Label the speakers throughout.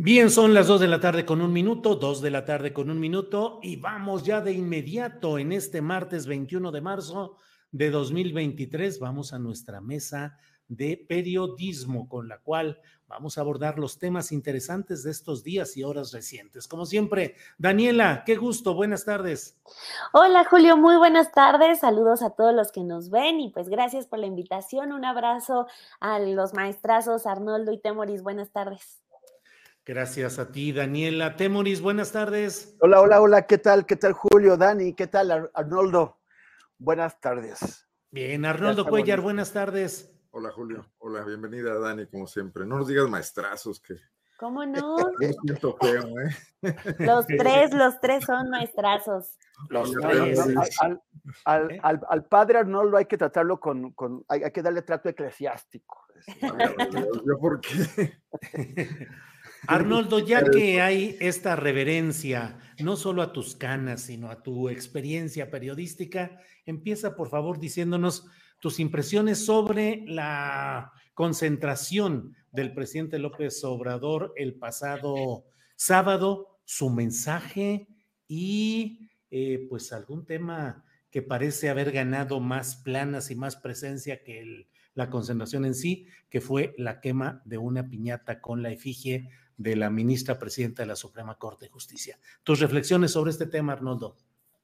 Speaker 1: Bien, son las dos de la tarde con un minuto, dos de la tarde con un minuto y vamos ya de inmediato en este martes 21 de marzo de 2023. Vamos a nuestra mesa de periodismo con la cual vamos a abordar los temas interesantes de estos días y horas recientes. Como siempre, Daniela, qué gusto, buenas tardes.
Speaker 2: Hola Julio, muy buenas tardes, saludos a todos los que nos ven y pues gracias por la invitación, un abrazo a los maestrazos Arnoldo y Temoris, buenas tardes.
Speaker 1: Gracias a ti, Daniela. Temoris, buenas tardes.
Speaker 3: Hola, hola, hola, ¿qué tal? ¿Qué tal, Julio? Dani, ¿qué tal, Ar- Arnoldo? Buenas tardes.
Speaker 1: Bien, Arnoldo Cuellar,
Speaker 3: bonito.
Speaker 1: buenas tardes.
Speaker 4: Hola Julio, hola, bienvenida Dani, como siempre. No nos digas maestrazos, que
Speaker 2: ¿Cómo no?
Speaker 4: yo siento feo, ¿eh?
Speaker 2: Los tres, los tres son maestrazos.
Speaker 3: Los tres,
Speaker 1: ¿Eh?
Speaker 3: al- al padre Arnoldo hay que tratarlo con, con- hay, hay que darle trato eclesiástico.
Speaker 4: ¿Yo por qué?
Speaker 1: Arnoldo, ya que hay esta reverencia, no solo a tus canas, sino a tu experiencia periodística, empieza por favor diciéndonos tus impresiones sobre la concentración del presidente López Obrador el pasado sábado, su mensaje y eh, pues algún tema que parece haber ganado más planas y más presencia que el- la concentración en sí, que fue la quema de una piñata con la efigie de la ministra presidenta de la Suprema Corte de Justicia. Tus reflexiones sobre este tema, Arnoldo.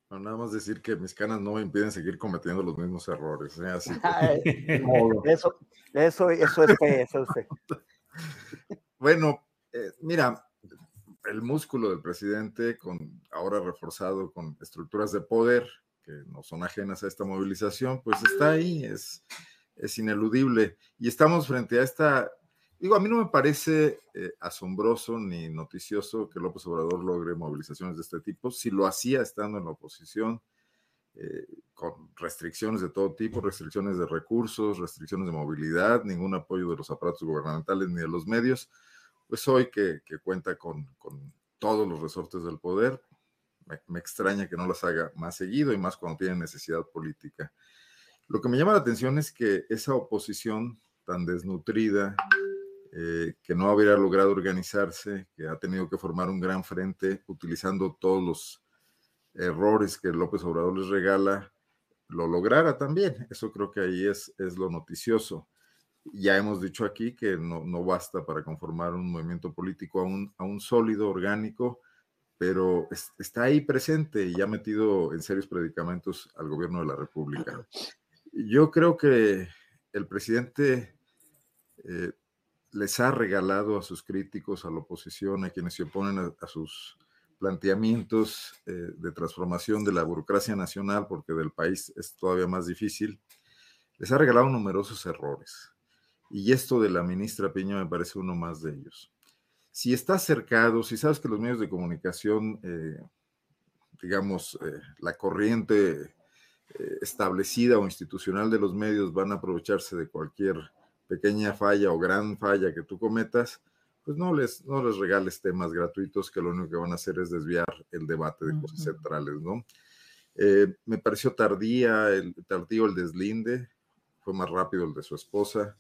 Speaker 4: No, nada más decir que mis canas no me impiden seguir cometiendo los mismos errores. ¿eh? Así que,
Speaker 3: Eso, eso, eso es fe, eso es fe.
Speaker 4: bueno, eh, mira, el músculo del presidente, con, ahora reforzado con estructuras de poder que no son ajenas a esta movilización, pues está ahí, es, es ineludible. Y estamos frente a esta, digo, a mí no me parece eh, asombroso ni noticioso que López Obrador logre movilizaciones de este tipo. Si lo hacía estando en la oposición, eh, con restricciones de todo tipo, restricciones de recursos, restricciones de movilidad, ningún apoyo de los aparatos gubernamentales ni de los medios, pues hoy que, que cuenta con, con, todos los resortes del poder, me, me, extraña que no las haga más seguido y más cuando tiene necesidad política. Lo que me llama la atención es que esa oposición tan desnutrida, eh, que no habría logrado organizarse, que ha tenido que formar un gran frente utilizando todos los errores que López Obrador les regala, lo lograra también. Eso creo que ahí es, es lo noticioso. Ya hemos dicho aquí que no, no basta para conformar un movimiento político aún, aún sólido, orgánico, pero es, está ahí presente y ha metido en serios predicamentos al gobierno de la República. Yo creo que el presidente eh, les ha regalado a sus críticos, a la oposición, a quienes se oponen a, sus planteamientos eh, de transformación de la burocracia nacional, porque del país es todavía más difícil, les ha regalado numerosos errores. Y esto de la ministra Piña me parece uno más de ellos. Si estás cercado, si sabes que los medios de comunicación, eh, digamos, eh, la corriente establecida o institucional de los medios van a aprovecharse de cualquier pequeña falla o gran falla que tú cometas, pues no les, no les regales temas gratuitos que lo único que van a hacer es desviar el debate de cosas centrales, ¿no? Eh, me pareció tardía, el, tardío el deslinde, fue más rápido el de su esposa.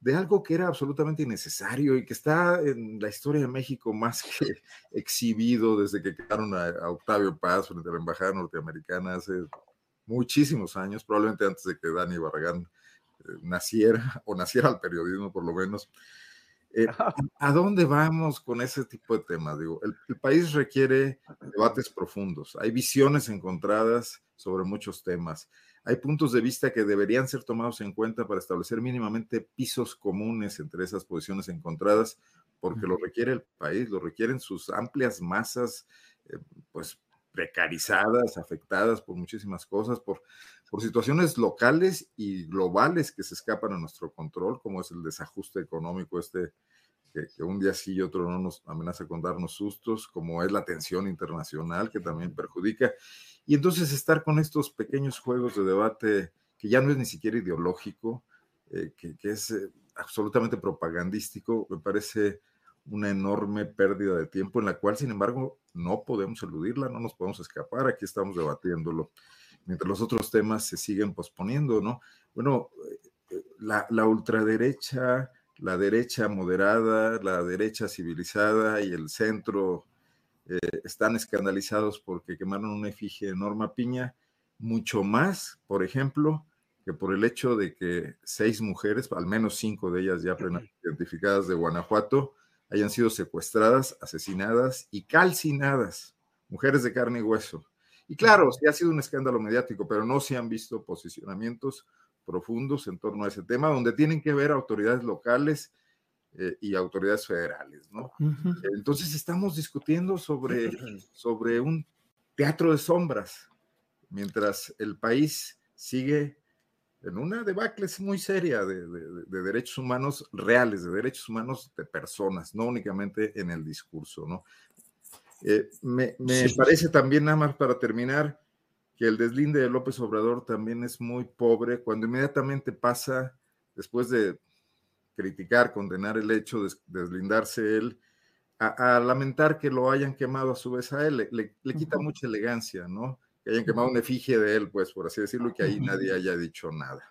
Speaker 4: de algo que era absolutamente innecesario y que está en la historia de México más que exhibido desde que quedaron a, Octavio Paz frente a la Embajada Norteamericana hace muchísimos años, probablemente antes de que Dani Barragán naciera o naciera al periodismo por lo menos. Eh, ¿A dónde vamos con ese tipo de temas? Digo, el, país requiere debates profundos, hay visiones encontradas sobre muchos temas, hay puntos de vista que deberían ser tomados en cuenta para establecer mínimamente pisos comunes entre esas posiciones encontradas, porque lo requiere el país, lo requieren sus amplias masas, eh, pues precarizadas, afectadas por muchísimas cosas, por, por situaciones locales y globales que se escapan a nuestro control, como es el desajuste económico este que, un día sí y otro no nos amenaza con darnos sustos, como es la tensión internacional que también perjudica. Y entonces estar con estos pequeños juegos de debate que ya no es ni siquiera ideológico, eh, que, que, es eh, absolutamente propagandístico, me parece una enorme pérdida de tiempo en la cual, sin embargo, no podemos eludirla, no nos podemos escapar, aquí estamos debatiéndolo, mientras los otros temas se siguen posponiendo, ¿no? Bueno, eh, la, la ultraderecha, la derecha moderada, la derecha civilizada y el centro eh, están escandalizados porque quemaron una efigie de Norma Piña, mucho más, por ejemplo, que por el hecho de que seis mujeres, al menos cinco de ellas ya identificadas de Guanajuato, hayan sido secuestradas, asesinadas y calcinadas, mujeres de carne y hueso. Y claro, sí ha sido un escándalo mediático, pero no se han visto posicionamientos profundos en torno a ese tema, donde tienen que ver autoridades locales eh, y autoridades federales, ¿no? Entonces estamos discutiendo sobre, sobre un teatro de sombras, mientras el país sigue en una debacle muy seria de, derechos humanos reales, de derechos humanos de personas, no únicamente en el discurso, ¿no? Eh, me, parece también, nada más para terminar, que el deslinde de López Obrador también es muy pobre cuando inmediatamente pasa, después de criticar, condenar el hecho de deslindarse él, a, lamentar que lo hayan quemado a su vez a él, le, quita mucha elegancia, ¿no? que hayan quemado una efigie de él, pues, por así decirlo, y que ahí nadie haya dicho nada.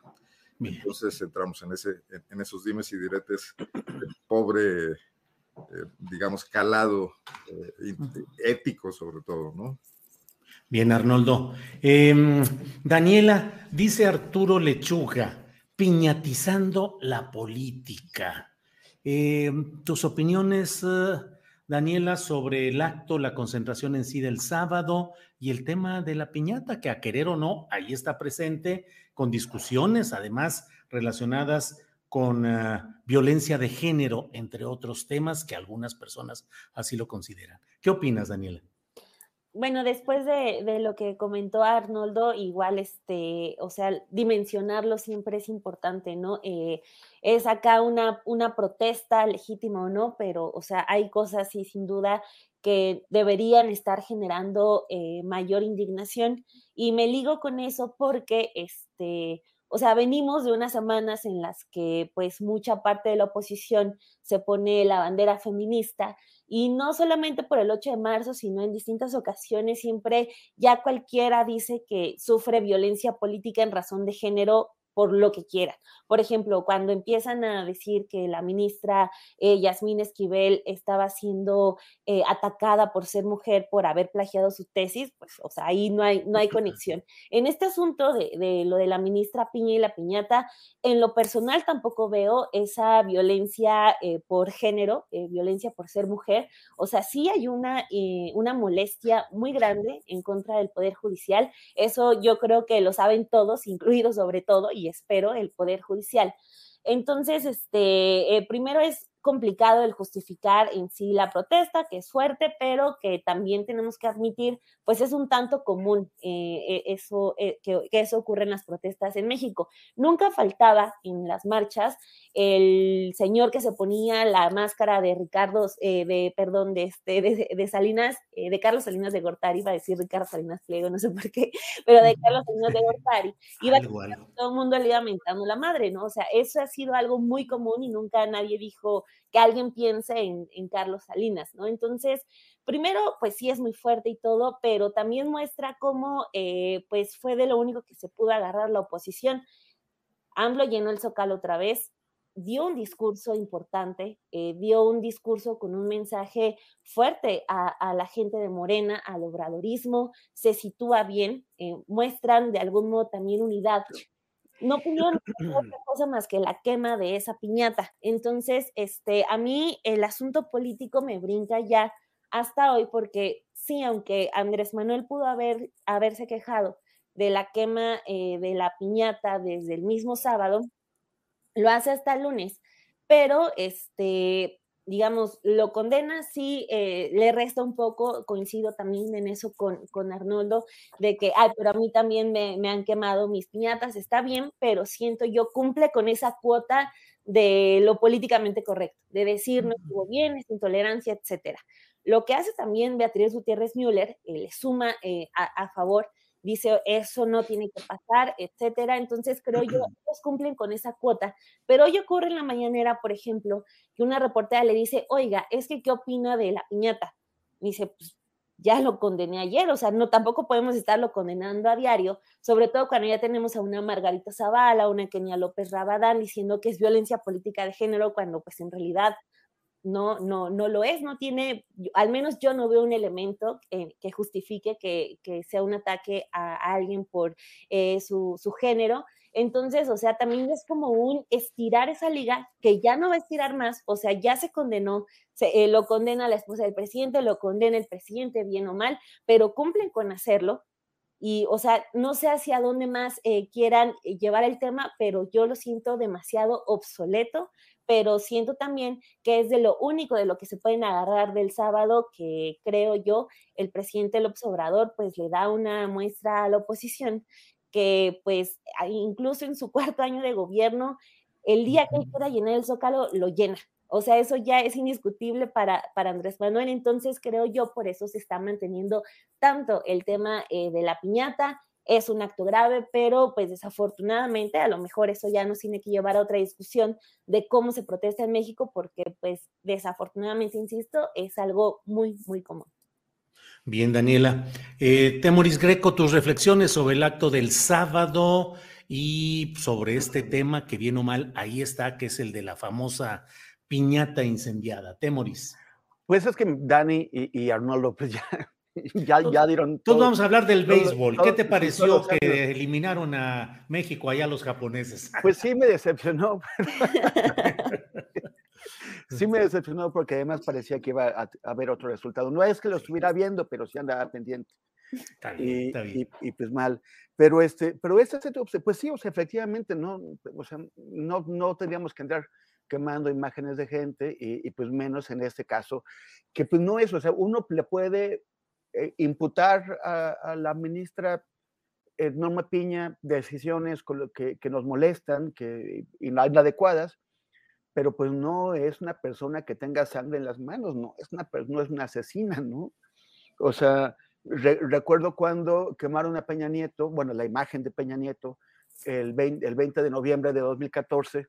Speaker 4: Entonces entramos en, ese, en esos dimes y diretes pobre, eh, digamos, calado eh, ético sobre todo, ¿no?
Speaker 1: Bien, Arnoldo. Em, Daniela, dice Arturo Lechuga, piñatizando la política. Em, tus opiniones, eh, Daniela, sobre el acto, la concentración en sí del sábado y el tema de la piñata, que a querer o no, ahí está presente, con discusiones además relacionadas con eh, violencia de género, entre otros temas que algunas personas así lo consideran. ¿Qué opinas, Daniela?
Speaker 2: bueno, después de, lo que comentó Arnoldo, igual, este, o sea, dimensionarlo siempre es importante, ¿no? Eh, es acá una, una protesta legítima o no, pero, o sea, hay cosas y sin duda que deberían estar generando eh, mayor indignación y me ligo con eso porque, este, o sea, venimos de unas semanas en las que pues mucha parte de la oposición se pone la bandera feminista y no solamente por el 8 de marzo, sino en distintas ocasiones siempre ya cualquiera dice que sufre violencia política en razón de género por lo que quieran. Por ejemplo, cuando empiezan a decir que la ministra eh, Yasmín Esquivel estaba siendo eh, atacada por ser mujer, por haber plagiado su tesis, pues, o sea, ahí no hay, no hay conexión. En este asunto de, lo de la ministra Piña y la piñata, en lo personal tampoco veo esa violencia eh, por género, violencia por ser mujer. O sea, sí hay una, una molestia muy grande en contra del Poder Judicial. Eso yo creo que lo saben todos, incluidos sobre todo, y espero el Poder Judicial. Entonces, este, eh, primero es complicado el justificar en sí la protesta, que es fuerte, pero que también tenemos que admitir, pues es un tanto común eh, eh, eso, que, eso ocurre en las protestas en México. Nunca faltaba en las marchas el señor que se ponía la máscara de Ricardo, de, perdón, de, este, de, Salinas, de Carlos Salinas de Gortari, iba a decir Ricardo Salinas Pliego, no sé por qué, pero de Carlos Salinas de Gortari, iba todo el mundo le iba mentando la madre, ¿no? O sea, eso ha sido algo muy común y nunca nadie dijo que alguien piense en, Carlos Salinas, ¿no? Entonces, primero, pues sí es muy fuerte y todo, pero también muestra cómo, eh, pues fue de lo único que se pudo agarrar la oposición. AMLO llenó el zócalo otra vez, dio un discurso importante, eh, dio un discurso con un mensaje fuerte a, la gente de Morena, al obradorismo, se sitúa bien, eh, muestran de algún modo también unidad. No pudieron otra cosa más que la quema de esa piñata. Entonces, este, a mí el asunto político me brinca ya hasta hoy porque sí, aunque Andrés Manuel pudo haber, haberse quejado de la quema eh, de la piñata desde el mismo sábado, lo hace hasta el lunes, pero este, digamos, lo condena, sí, eh, le resta un poco, coincido también en eso con, con Arnoldo, de que, ay, pero a mí también me, me, han quemado mis piñatas, está bien, pero siento yo cumple con esa cuota de lo políticamente correcto, de decir no estuvo bien, es intolerancia, etcétera. Lo que hace también Beatriz Gutiérrez Müller, eh, le suma eh, a, a favor dice eso no tiene que pasar, etcétera. Entonces creo yo, ellos cumplen con esa cuota. Pero hoy ocurre en la mañanera, por ejemplo, que una reportera le dice, oiga, es que ¿qué opina de la piñata? dice, pues ya lo condené ayer, o sea, no tampoco podemos estarlo condenando a diario, sobre todo cuando ya tenemos a una Margarita Zavala, una Kenia López Rabadán diciendo que es violencia política de género, cuando pues en realidad no, no, no lo es, no tiene, al menos yo no veo un elemento que justifique que, sea un ataque a, alguien por eh, su, género. Entonces, o sea, también es como un estirar esa liga que ya no va a estirar más, o sea, ya se condenó, se, eh, lo condena la esposa del presidente, lo condena el presidente, bien o mal, pero cumplen con hacerlo. Y, o sea, no sé hacia dónde más eh, quieran llevar el tema, pero yo lo siento demasiado obsoleto pero siento también que es de lo único de lo que se pueden agarrar del sábado que creo yo el presidente López Obrador pues le da una muestra a la oposición que pues incluso en su cuarto año de gobierno, el día que él quiera llenar el zócalo, lo llena. O sea, eso ya es indiscutible para, para Andrés Manuel. Entonces, creo yo, por eso se está manteniendo tanto el tema eh, de la piñata, es un acto grave, pero pues desafortunadamente a lo mejor eso ya nos tiene que llevar a otra discusión de cómo se protesta en México, porque pues desafortunadamente, insisto, es algo muy, muy común.
Speaker 1: Bien, Daniela. Eh, Temoris Greco, tus reflexiones sobre el acto del sábado y sobre este tema que bien o mal ahí está, que es el de la famosa piñata incendiada. Temoris.
Speaker 3: Pues es que Dani y, y Arnoldo, pues ya ya, ya dieron.
Speaker 1: Todos vamos a hablar del béisbol. ¿Qué te pareció que eliminaron a México allá los japoneses?
Speaker 3: Pues sí me decepcionó. sí me decepcionó porque además parecía que iba a, haber otro resultado. No es que lo estuviera viendo, pero sí andaba pendiente. y, Y, pues mal. Pero este, pero este, pues sí, o sea, efectivamente, no, o sea, no, no tendríamos que entrar quemando imágenes de gente y, y, pues menos en este caso, que pues no es, o sea, uno le puede eh, imputar a, la ministra eh, Norma Piña decisiones que, que, nos molestan que inadecuadas, pero pues no es una persona que tenga sangre en las manos, no es una, no es una asesina, ¿no? O sea, recuerdo cuando quemaron a Peña Nieto, bueno, la imagen de Peña Nieto, el 20, el 20 de noviembre de 2014,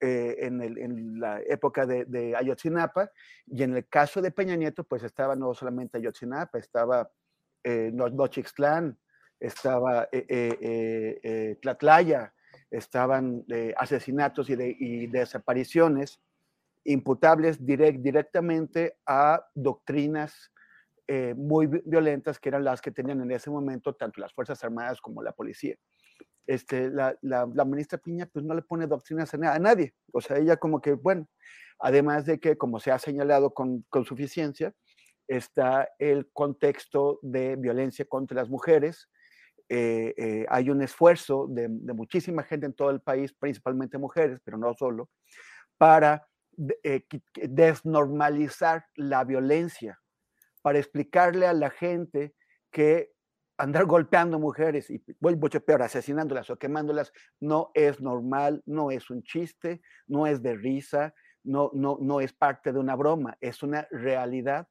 Speaker 3: eh, en, la época de, Ayotzinapa, y en el caso de Peña Nieto, pues estaba no solamente Ayotzinapa, estaba eh, Nochixtlán, estaba eh, eh, Tlatlaya, estaban asesinatos y, desapariciones imputables directamente a doctrinas muy violentas que eran las que tenían en ese momento tanto las Fuerzas Armadas como la policía este, la, ministra Piña pues no le pone doctrinas a, nadie. O sea, ella como que, bueno, además de que, como se ha señalado con, suficiencia, está el contexto de violencia contra las mujeres. Eh, eh, hay un esfuerzo de, de, muchísima gente en todo el país, principalmente mujeres, pero no solo, para eh, desnormalizar la violencia, para explicarle a la gente que andar golpeando mujeres y mucho peor, asesinándolas o quemándolas, no es normal, no es un chiste, no es de risa, no, no, no es parte de una broma, es una realidad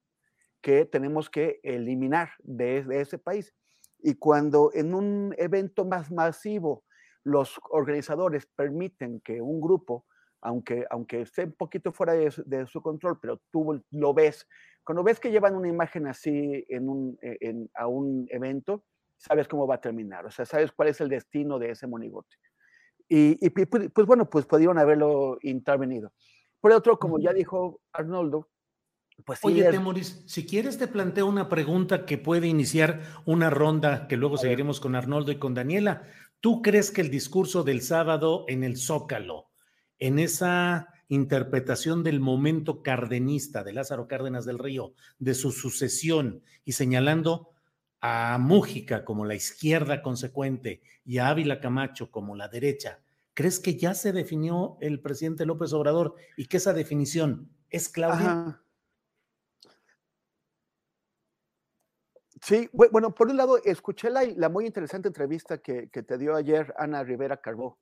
Speaker 3: que tenemos que eliminar de, ese país. Y cuando en un evento más masivo los organizadores permiten que un grupo, aunque, aunque esté un poquito fuera de, de su control, pero tú lo ves cuando ves que llevan una imagen así en un, e, a un evento, sabes cómo va a terminar, o sea, sabes cuál es el destino de ese monigote. Y, pues, pues, bueno, pues pudieron haberlo intervenido. Por otro, como ya dijo Arnoldo,
Speaker 1: pues Oye, Temoris, si quieres te planteo una pregunta que puede iniciar una ronda que luego seguiremos con Arnoldo y con Daniela. ¿Tú crees que el discurso del sábado en el Zócalo, en esa interpretación del momento cardenista de Lázaro Cárdenas del Río, de su sucesión y señalando a Mújica como la izquierda consecuente y a Ávila Camacho como la derecha, ¿crees que ya se definió el presidente López Obrador y que esa definición es Claudia?
Speaker 3: Sí, bueno, por un lado, escuché la, muy interesante entrevista que, te dio ayer Ana Rivera Carbó,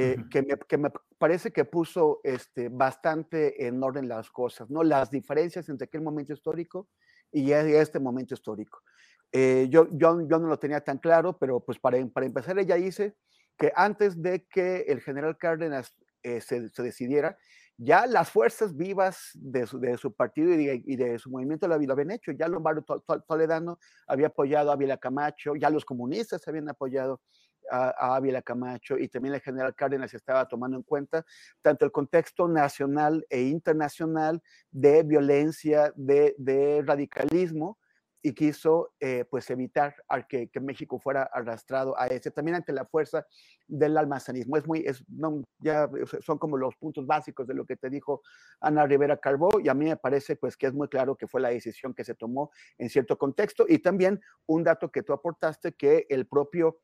Speaker 3: eh, que, me, parece que puso este, bastante en orden las cosas, ¿no? Las diferencias entre aquel momento histórico y este momento histórico. Eh, yo, yo, yo, no lo tenía tan claro, pero pues para, para empezar ella dice que antes de que el general Cárdenas eh, se, se, decidiera, ya las fuerzas vivas de su, de su partido y de, su movimiento lo, habían hecho. Ya Lombardo Toledano había apoyado a Ávila Camacho, ya los comunistas habían apoyado a, Ávila Camacho y también el general Cárdenas estaba tomando en cuenta tanto el contexto nacional e internacional de violencia, de, de radicalismo, y quiso eh, pues evitar que, que, México fuera arrastrado a ese, también ante la fuerza del almacenismo. Es muy, es, no, ya son como los puntos básicos de lo que te dijo Ana Rivera Carbó y a mí me parece pues que es muy claro que fue la decisión que se tomó en cierto contexto y también un dato que tú aportaste que el propio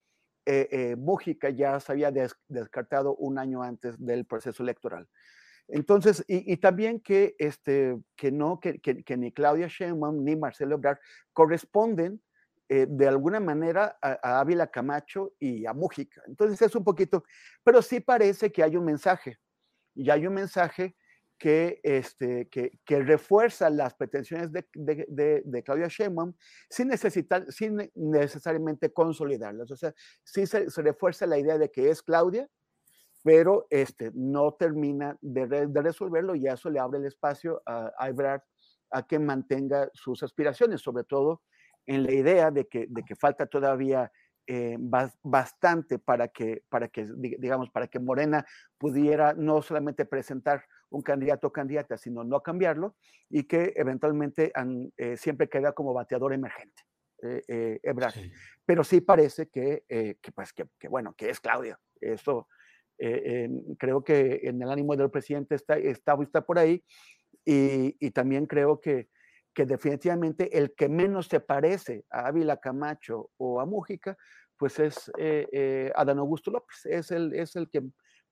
Speaker 3: eh, eh Mújica ya se había descartado un año antes del proceso electoral. Entonces, y, también que, este, que no, que, que, ni Claudia Sheinbaum ni Marcelo Ebrard corresponden eh, de alguna manera a, Ávila Camacho y a Mújica. Entonces es un poquito, pero sí parece que hay un mensaje, y hay un mensaje que, este, que, que refuerza las pretensiones de, de, de, Claudia Sheinbaum sin, necesitar, sin necesariamente consolidarlas. O sea, sí se, refuerza la idea de que es Claudia, pero este, no termina de, resolverlo y eso le abre el espacio a, a Ebrard a que mantenga sus aspiraciones, sobre todo en la idea de que, de que falta todavía eh, bastante para que, para que, digamos, para que Morena pudiera no solamente presentar un candidato o candidata, sino no cambiarlo y que eventualmente eh, siempre queda como bateador emergente. Eh, Ebrard. Pero sí parece que, que pues, que, que, bueno, que es Claudia. Eso, eh, creo que en el ánimo del presidente está, está, está por ahí y, también creo que, que, definitivamente el que menos se parece a Ávila Camacho o a Mújica, pues es eh, eh, Adán Augusto López, es el, es el que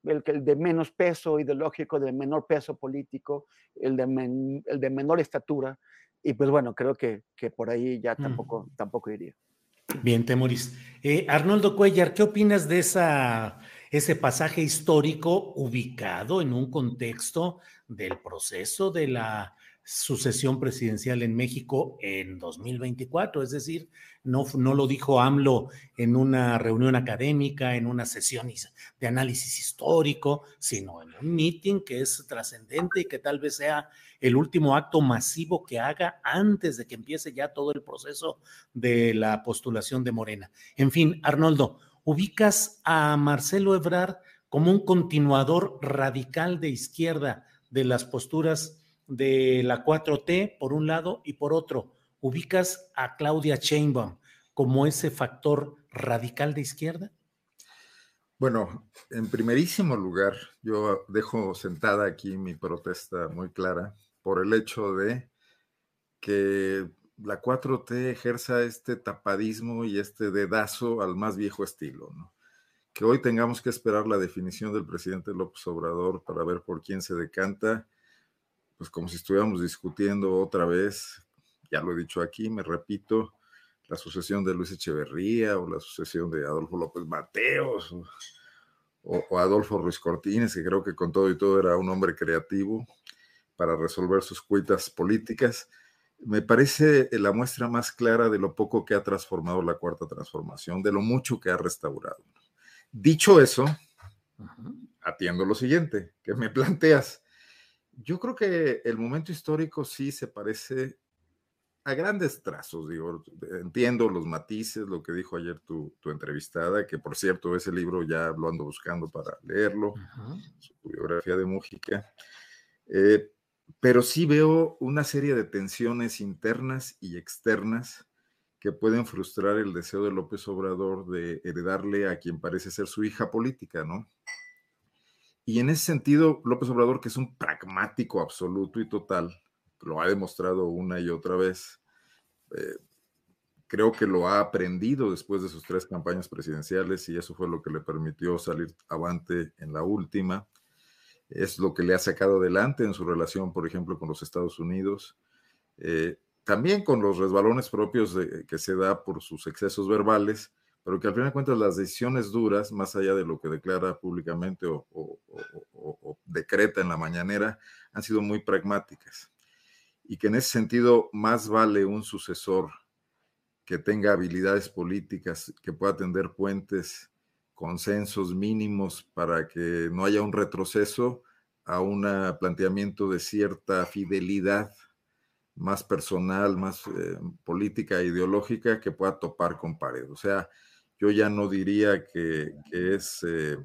Speaker 3: el, el de menos peso ideológico, de menor peso político, el de, el de menor estatura, y pues bueno, creo que, que por ahí ya tampoco, tampoco iría.
Speaker 1: Bien, Temoris. Arnoldo Cuellar, ¿qué opinas de esa ese pasaje histórico ubicado en un contexto del proceso de la sucesión presidencial en México en 2024. Es decir, no, no lo dijo AMLO en una reunión académica, en una sesión de análisis histórico, sino en un meeting que es trascendente y que tal vez sea el último acto masivo que haga antes de que empiece ya todo el proceso de la postulación de Morena. En fin, Arnoldo, ubicas a Marcelo Ebrard como un continuador radical de izquierda de las posturas de la 4T por un lado y por otro, ubicas a Claudia Sheinbaum como ese factor radical de izquierda?
Speaker 4: Bueno, en primerísimo lugar, yo dejo sentada aquí mi protesta muy clara por el hecho de que la 4T ejerza este tapadismo y este dedazo al más viejo estilo. Que hoy tengamos que esperar la definición del presidente López Obrador para ver por quién se decanta, pues como si estuviéramos discutiendo otra vez, ya lo he dicho aquí, me repito, la sucesión de Luis Echeverría o la sucesión de Adolfo López Mateos o, o Adolfo Ruiz Cortines, que creo que con todo y todo era un hombre creativo para resolver sus cuitas políticas me parece la muestra más clara de lo poco que ha transformado la cuarta transformación, de lo mucho que ha restaurado. Dicho eso, atiendo lo siguiente que me planteas. Yo creo que el momento histórico sí se parece a grandes trazos, digo, entiendo los matices, lo que dijo ayer tu, entrevistada, que por cierto, ese libro ya lo ando buscando para leerlo, su biografía de Mújica. Eh, pero sí veo una serie de tensiones internas y externas que pueden frustrar el deseo de López Obrador de heredarle a quien parece ser su hija política, ¿no? Y en ese sentido, López Obrador, que es un pragmático absoluto y total, lo ha demostrado una y otra vez, eh, creo que lo ha aprendido después de sus tres campañas presidenciales y eso fue lo que le permitió salir avante en la última. Es lo que le ha sacado adelante en su relación, por ejemplo, con los Estados Unidos. Eh, también con los resbalones propios que se da por sus excesos verbales, pero que al final de cuentas las decisiones duras, más allá de lo que declara públicamente o, decreta en la mañanera, han sido muy pragmáticas. Y que en ese sentido más vale un sucesor que tenga habilidades políticas, que pueda tender puentes, consensos mínimos para que no haya un retroceso a un planteamiento de cierta fidelidad más personal, más eh, política e ideológica que pueda topar con pared. O sea, yo ya no diría que, es eh,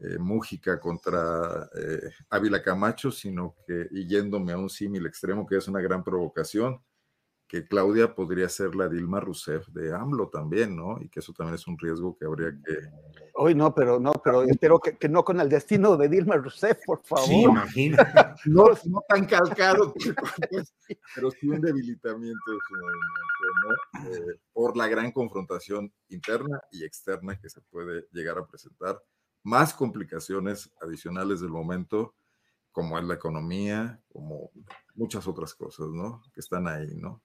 Speaker 4: eh, Mújica contra Ávila Camacho, sino que, yéndome a un símil extremo, que es una gran provocación, que Claudia podría ser la Dilma Rousseff de AMLO también, ¿no? Y que eso también es un riesgo que habría que...
Speaker 3: Hoy no, pero no, pero espero que, que no con el destino de Dilma Rousseff, por favor. Sí,
Speaker 4: imagina. no, no tan calcado, pero sí un debilitamiento de su movimiento, ¿no? Eh, por la gran confrontación interna y externa que se puede llegar a presentar. Más complicaciones adicionales del momento, como es la economía, como muchas otras cosas, ¿no? Que están ahí, ¿no?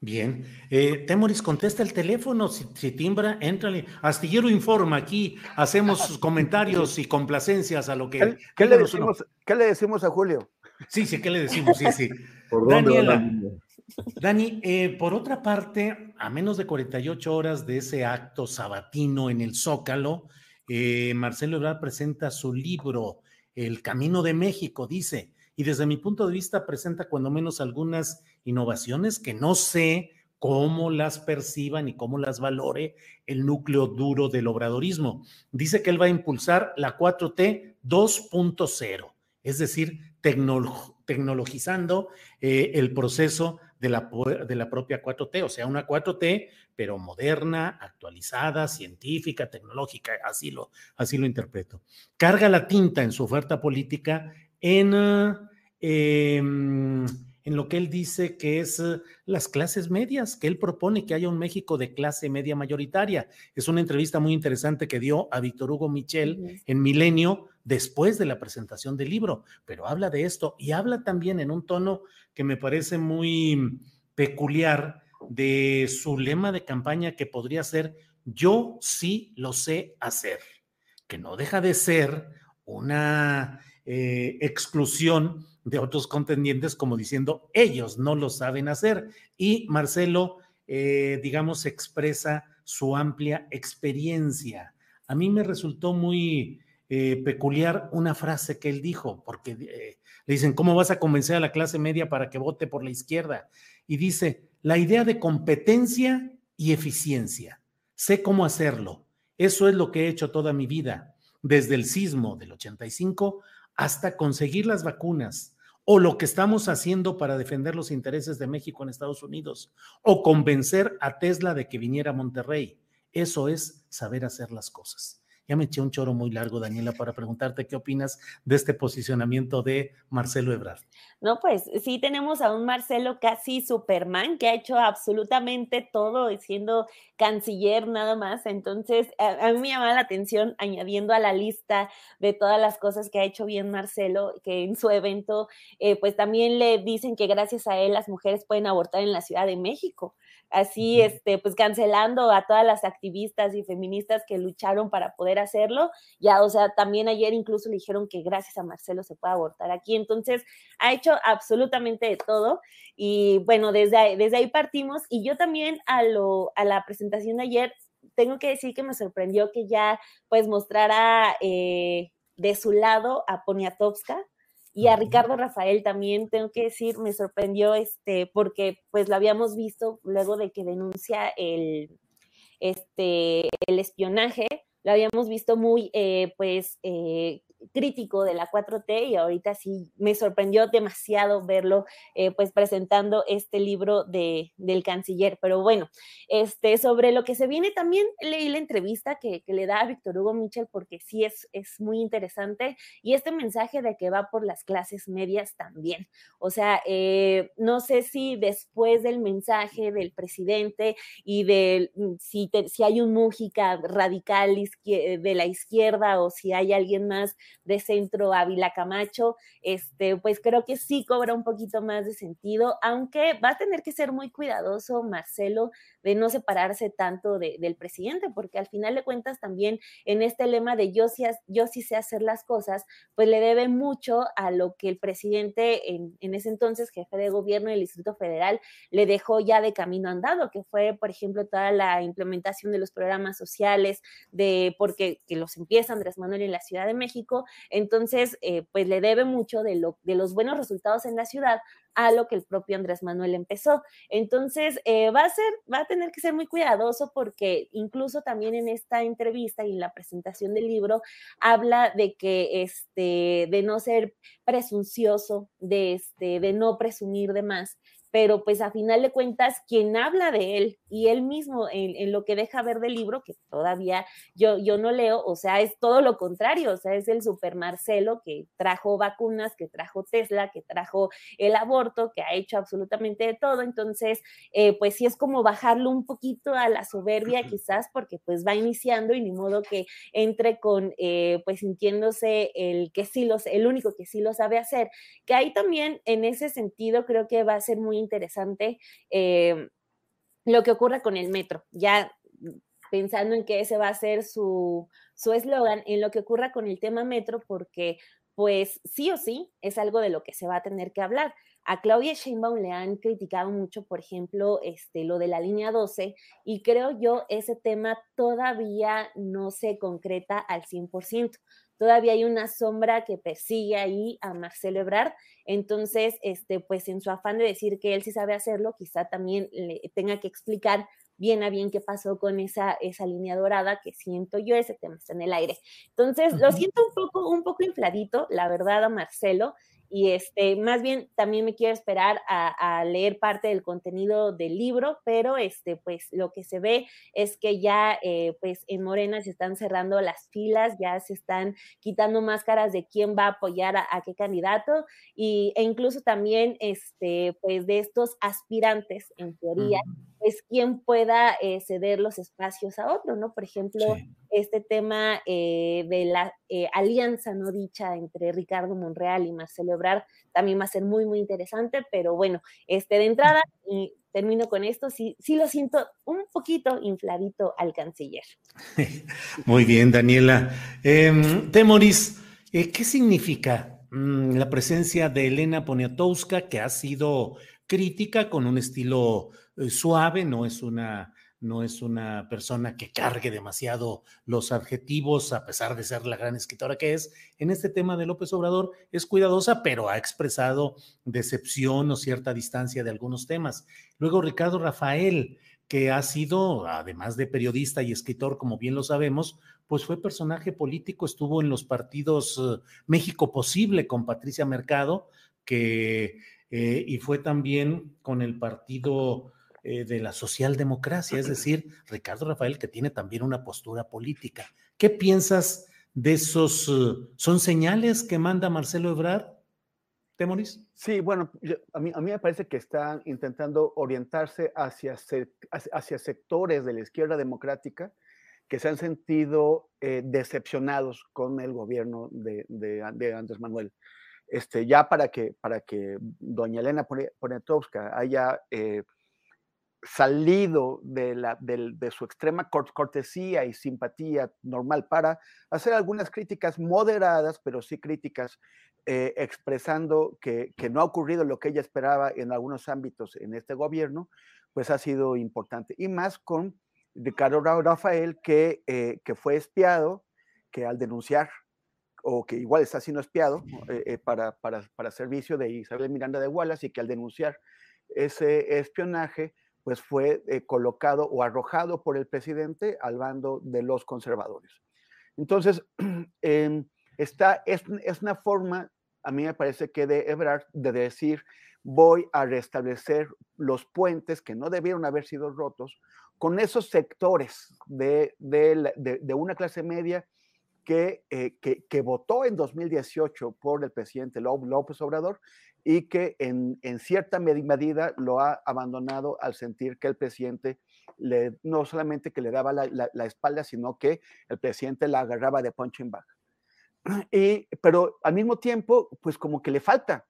Speaker 1: Bien. Eh, Temoris, contesta el teléfono. Si, timbra, éntrale. Astillero informa aquí. Hacemos sus comentarios y complacencias a lo que.
Speaker 3: ¿Qué, le, decimos, ¿qué le decimos a Julio?
Speaker 1: Sí, sí, ¿qué le decimos? Sí, sí. Daniela. Dani, eh, por otra parte, a menos de 48 horas de ese acto sabatino en el Zócalo, eh, Marcelo Ebrard presenta su libro, El Camino de México, dice y desde mi punto de vista presenta cuando menos algunas innovaciones que no sé cómo las perciban y cómo las valore el núcleo duro del obradorismo. Dice que él va a impulsar la 4T 2.0, es decir, tecnologizando eh, el proceso de la, de la propia 4T, o sea, una 4T, pero moderna, actualizada, científica, tecnológica, así lo, así lo interpreto. Carga la tinta en su oferta política en, em, en lo que él dice que es eh, las clases medias, que él propone que haya un México de clase media mayoritaria. Es una entrevista muy interesante que dio a Víctor Hugo Michel en Milenio después de la presentación del libro, pero habla de esto y habla también en un tono que me parece muy peculiar de su lema de campaña que podría ser yo sí lo sé hacer, que no deja de ser una eh, exclusión de otros contendientes como diciendo ellos no lo saben hacer. Y Marcelo, eh, digamos, expresa su amplia experiencia. A mí me resultó muy eh, peculiar una frase que él dijo, porque le dicen, ¿cómo vas a convencer a la clase media para que vote por la izquierda? Y dice, la idea de competencia y eficiencia. Sé cómo hacerlo. Eso es lo que he hecho toda mi vida, desde el sismo del 85 hasta conseguir las vacunas, o lo que estamos haciendo para defender los intereses de México en Estados Unidos, o convencer a Tesla de que viniera a Monterrey. Eso es saber hacer las cosas. Ya me eché un choro muy largo, Daniela, para preguntarte qué opinas de este posicionamiento de Marcelo Ebrard.
Speaker 2: No, pues sí tenemos a un Marcelo casi Superman que ha hecho absolutamente todo siendo canciller nada más. Entonces, a, mí me llama la atención añadiendo a la lista de todas las cosas que ha hecho bien Marcelo, que en su evento, eh, pues también le dicen que gracias a él las mujeres pueden abortar en la Ciudad de México así, este, pues cancelando a todas las activistas y feministas que lucharon para poder hacerlo. Ya, o sea, también ayer incluso le dijeron que gracias a Marcelo se puede abortar aquí. Entonces, ha hecho absolutamente de todo. Y bueno, desde ahí, desde ahí partimos. Y yo también a, lo, a la presentación de ayer, tengo que decir que me sorprendió que ya pues mostrara eh, de su lado a Poniatowska Y a Ricardo Rafael también tengo que decir, me sorprendió este, porque pues lo habíamos visto luego de que denuncia el, este, el espionaje, lo habíamos visto muy, eh, pues, eh, crítico de la 4T y ahorita sí me sorprendió demasiado verlo eh, pues presentando este libro de, del canciller. Pero bueno, este, sobre lo que se viene también leí la entrevista que, que le da a Víctor Hugo Mitchell porque sí es, es muy interesante y este mensaje de que va por las clases medias también. O sea, eh, no sé si después del mensaje del presidente y de mm, si, si hay un Mújica radical de la izquierda o si hay alguien más de centro Ávila Camacho, este, pues creo que sí cobra un poquito más de sentido, aunque va a tener que ser muy cuidadoso Marcelo de no separarse tanto del presidente, porque al final de cuentas también en este lema de yo sí, yo sé hacer las cosas, pues le debe mucho a lo que el presidente en, en ese entonces, jefe de gobierno del Distrito Federal, le dejó ya de camino andado, que fue, por ejemplo, toda la implementación de los programas sociales, de porque que los empieza Andrés Manuel en la Ciudad de México, entonces, eh, pues le debe mucho de, lo, de los buenos resultados en la ciudad a lo que el propio Andrés Manuel empezó. Entonces, eh, va a ser, va a tener que ser muy cuidadoso porque incluso también en esta entrevista y en la presentación del libro habla de que, este, de no ser presuncioso, de, este, de no presumir de más pero pues a final de cuentas, quien habla de él y él mismo en, lo que deja ver del libro, que todavía yo, yo no leo, o sea, es todo lo contrario, o sea, es el super Marcelo que trajo vacunas, que trajo Tesla, que trajo el aborto, que ha hecho absolutamente de todo, entonces, eh, pues sí es como bajarlo un poquito a la soberbia quizás, porque pues va iniciando y ni modo que entre con, eh, pues sintiéndose el que sí los, el único que sí lo sabe hacer, que ahí también en ese sentido creo que va a ser muy interesante eh, lo que ocurre con el metro. Ya pensando en que ese va a ser su eslogan, en lo que ocurra con el tema metro, porque pues sí o sí es algo de lo que se va a tener que hablar. A Claudia Sheinbaum le han criticado mucho, por ejemplo, este, lo de la línea 12, y creo yo ese tema todavía no se concreta al 100% todavía hay una sombra que persigue ahí a Marcelo Ebrard. Entonces, este, pues en su afán de decir que él sí sabe hacerlo, quizá también le tenga que explicar bien a bien qué pasó con esa, esa línea dorada que siento yo, ese tema está en el aire. Entonces, lo siento un poco, un poco infladito, la verdad, a Marcelo y este, más bien también me quiero esperar a, leer parte del contenido del libro, pero este, pues lo que se ve es que ya eh, pues en Morena se están cerrando las filas, ya se están quitando máscaras de quién va a apoyar a, qué candidato y, e incluso también este, pues de estos aspirantes en teoría es quien pueda eh, ceder los espacios a otro, ¿no? Por ejemplo, este tema eh, de la eh, alianza no dicha entre Ricardo Monreal y Marcelo Ebrard también va a ser muy, muy interesante, pero bueno, este, de entrada, y termino con esto, sí, sí lo siento un poquito infladito al canciller.
Speaker 1: Muy bien, Daniela. Em, Temoris, ¿qué significa mm, la presencia de Elena Poniatowska, que ha sido crítica con un estilo suave, no es una no es una persona que cargue demasiado los adjetivos, a pesar de ser la gran escritora que es. En este tema de López Obrador es cuidadosa, pero ha expresado decepción o cierta distancia de algunos temas. Luego Ricardo Rafael, que ha sido, además de periodista y escritor, como bien lo sabemos, pues fue personaje político, estuvo en los partidos eh, México Posible con Patricia Mercado, que, eh, y fue también con el partido eh, de la socialdemocracia, es decir, Ricardo Rafael, que tiene también una postura política. ¿Qué piensas de esos? Eh, ¿Son señales que manda Marcelo Ebrard? ¿Temoris?
Speaker 3: Sí, bueno, a, mí, a mí me parece que está intentando orientarse hacia, hacia sectores de la izquierda democrática que se han sentido eh, decepcionados con el gobierno de, de, Andrés Manuel. Este, ya para que, para que doña Elena Poniatowska haya salido de, la, de, su extrema cortesía y simpatía normal para hacer algunas críticas moderadas, pero sí críticas, eh, expresando que, no ha ocurrido lo que ella esperaba en algunos ámbitos en este gobierno, pues ha sido importante. Y más con Ricardo Rafael, que, eh, que fue espiado, que al denunciar o que igual está siendo espiado eh, eh, para, para, para, servicio de Isabel Miranda de Wallace y que al denunciar ese espionaje, pues fue colocado o arrojado por el presidente al bando de los conservadores. Entonces, esta es, es, una forma, a mí me parece que de Ebrard, de decir, voy a restablecer los puentes que no debieron haber sido rotos con esos sectores de, de, de, una clase media que, eh, que, que, votó en 2018 por el presidente López Obrador y que en, en, cierta medida lo ha abandonado al sentir que el presidente le, no solamente que le daba la, la, espalda, sino que el presidente la agarraba de punching bag. Y, pero al mismo tiempo, pues como que le falta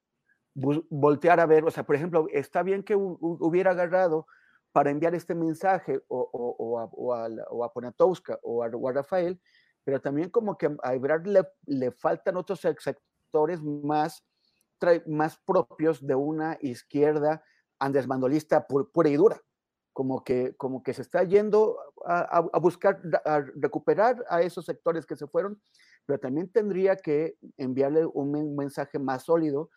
Speaker 3: voltear a ver, o sea, por ejemplo, está bien que hubiera agarrado para enviar este mensaje o, o, a, o, a, o a Ponatowska o a, Rafael, pero también como que a Ebrard le, le faltan otros sectores más, más propios de una izquierda andesmandolista pura y dura, como que, como que se está yendo a, a, buscar, a recuperar a esos sectores que se fueron, pero también tendría que enviarle un mensaje más sólido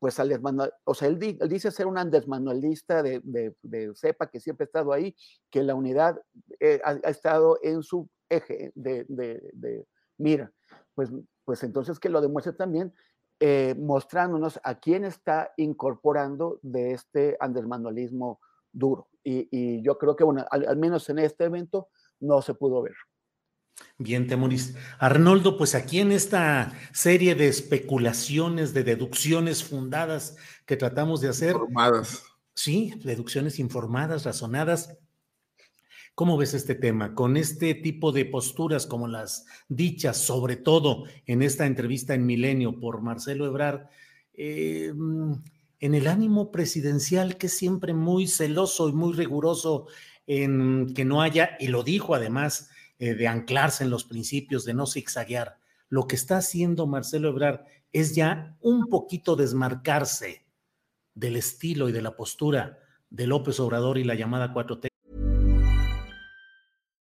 Speaker 3: pues al desmanual, o sea, él, dice ser un desmanualista de, de, CEPA que siempre ha estado ahí, que la unidad eh, ha, estado en su eje de, mira, pues, pues entonces que lo demuestre también eh, mostrándonos a quién está incorporando de este andesmanualismo duro. Y, yo creo que, bueno, al menos en este evento no se pudo ver.
Speaker 1: Bien, Temoris. Arnoldo, pues aquí en esta serie de especulaciones, de deducciones fundadas que tratamos de hacer.
Speaker 4: Informadas.
Speaker 1: Sí, deducciones informadas, razonadas. ¿Cómo ves este tema? Con este tipo de posturas como las dichas, sobre todo en esta entrevista en Milenio por Marcelo Ebrard, eh, en el ánimo presidencial que es siempre muy celoso y muy riguroso en que no haya, y lo dijo además, eh, de anclarse en los principios, de no zigzaguear. Lo que está haciendo Marcelo Ebrard es ya un poquito desmarcarse del estilo y de la postura de López Obrador y la llamada 4T.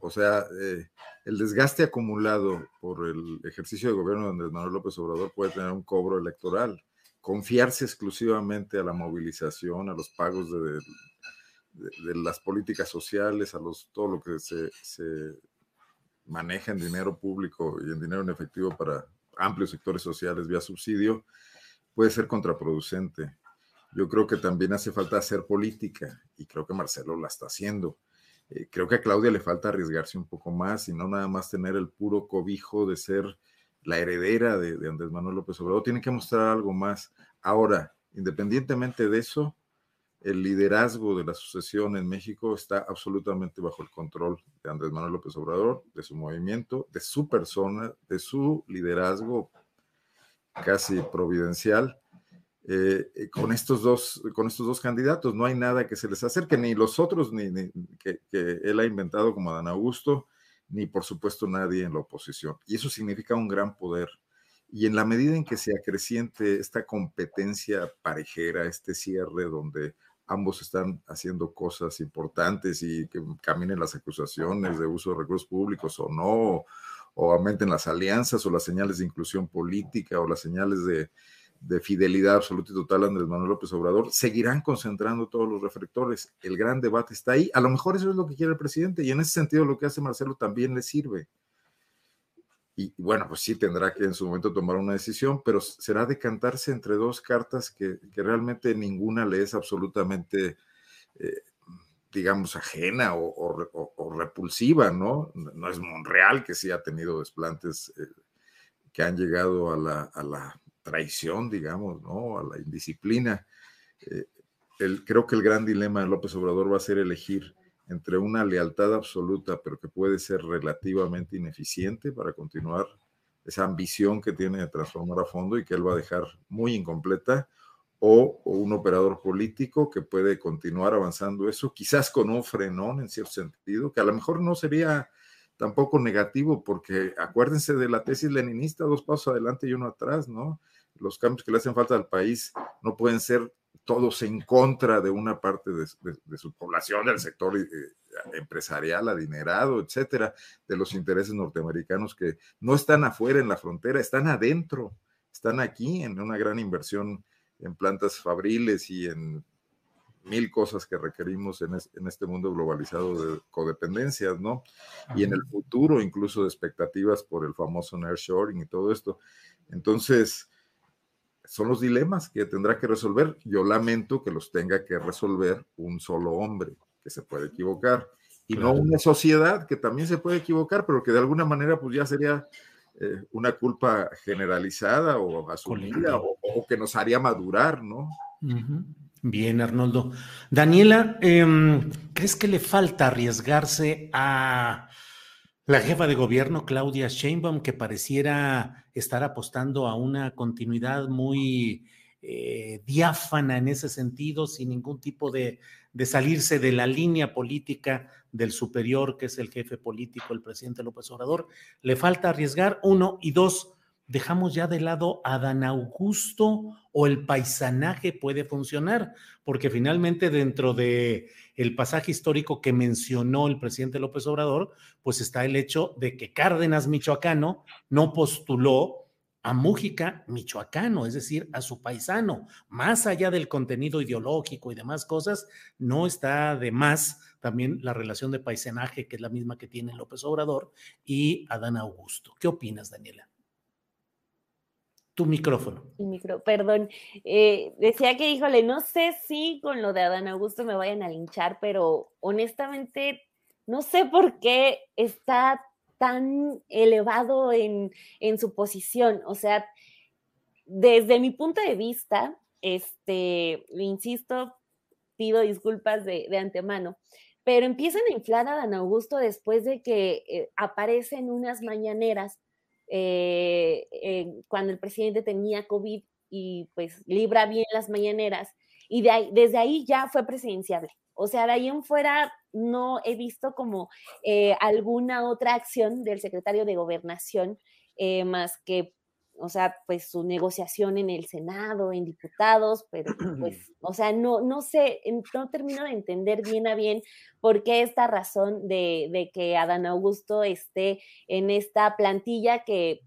Speaker 4: O sea, eh, el desgaste acumulado por el ejercicio de gobierno de Andrés Manuel López Obrador puede tener un cobro electoral. Confiarse exclusivamente a la movilización, a los pagos de, las políticas sociales, a los, todo lo que se, se maneja en dinero público y en dinero en efectivo para amplios sectores sociales vía subsidio, puede ser contraproducente. Yo creo que también hace falta hacer política y creo que Marcelo la está haciendo eh, creo que a Claudia le falta arriesgarse un poco más y no nada más tener el puro cobijo de ser la heredera de, Andrés Manuel López Obrador. Tiene que mostrar algo más. Ahora, independientemente de eso, el liderazgo de la sucesión en México está absolutamente bajo el control de Andrés Manuel López Obrador, de su movimiento, de su persona, de su liderazgo casi providencial. Eh, eh, con, estos dos, con estos dos candidatos. No hay nada que se les acerque, ni los otros ni, que, él ha inventado como Adán Augusto, ni por supuesto nadie en la oposición. Y eso significa un gran poder. Y en la medida en que se acreciente esta competencia parejera, este cierre donde ambos están haciendo cosas importantes y que caminen las acusaciones de uso de recursos públicos o no, o aumenten las alianzas o las señales de inclusión política o las señales de, de fidelidad absoluta y total a Andrés Manuel López Obrador, seguirán concentrando todos los reflectores. El gran debate está ahí. A lo mejor eso es lo que quiere el presidente y en ese sentido lo que hace Marcelo también le sirve. Y bueno, pues sí tendrá que en su momento tomar una decisión, pero será decantarse entre dos cartas que, realmente ninguna le es absolutamente, eh, digamos, ajena o, repulsiva, ¿no? No es Monreal, que sí ha tenido desplantes eh, que han llegado a la traición, digamos, ¿no? A la indisciplina. Eh, creo que el gran dilema de López Obrador va a ser elegir entre una lealtad absoluta, pero que puede ser relativamente ineficiente para continuar esa ambición que tiene de transformar a fondo y que él va a dejar muy incompleta, o, un operador político que puede continuar avanzando eso, quizás con un frenón en cierto sentido, que a lo mejor no sería tampoco negativo, porque acuérdense de la tesis leninista, dos pasos adelante y uno atrás, ¿no? Los cambios que le hacen falta al país no pueden ser todos en contra de una parte de, su población, del sector eh, empresarial, adinerado, etcétera, de los intereses norteamericanos que no están afuera en la frontera, están adentro, están aquí en una gran inversión en plantas fabriles y en mil cosas que requerimos en, en, este mundo globalizado de codependencias, ¿no? Y en el futuro incluso de expectativas por el famoso nearshoring y todo esto. Entonces, son los dilemas que tendrá que resolver. Yo lamento que los tenga que resolver un solo hombre, que se puede equivocar, y no una sociedad que también se puede equivocar, pero que de alguna manera pues ya sería eh, una culpa generalizada o asumida o, o, que nos haría madurar, ¿no?
Speaker 1: Bien, Arnoldo. Daniela, em, ¿crees que le falta arriesgarse a la jefa de gobierno, Claudia Sheinbaum, que pareciera estar apostando a una continuidad muy eh, diáfana en ese sentido, sin ningún tipo de, de, salirse de la línea política del superior, que es el jefe político, el presidente López Obrador. Le falta arriesgar, uno, y dos, dejamos ya de lado a Dan Augusto o el paisanaje puede funcionar, porque finalmente dentro de el pasaje histórico que mencionó el presidente López Obrador, pues está el hecho de que Cárdenas Michoacano no postuló a Mújica michoacano, es decir, a su paisano. Más allá del contenido ideológico y demás cosas, no está de más también la relación de paisanaje, que es la misma que tiene López Obrador, y Adán Augusto. ¿Qué opinas, Daniela? Tu micrófono.
Speaker 2: Perdón. Eh, decía que, híjole, no sé si con lo de Adán Augusto me vayan a linchar, pero honestamente no sé por qué está tan elevado en, su posición. O sea, desde mi punto de vista, este, insisto, pido disculpas de, antemano, pero empiezan a inflar a Dan Augusto después de que eh, aparecen unas mañaneras eh, eh, cuando el presidente tenía COVID y pues libra bien las mañaneras, y de ahí, desde ahí ya fue presidenciable. O sea, de ahí en fuera no he visto como eh, alguna otra acción del secretario de gobernación más que o sea, pues su negociación en el Senado, en diputados, pero pues, o sea, no, no sé, no termino de entender bien a bien por qué esta razón de, de que Adán Augusto esté en esta plantilla que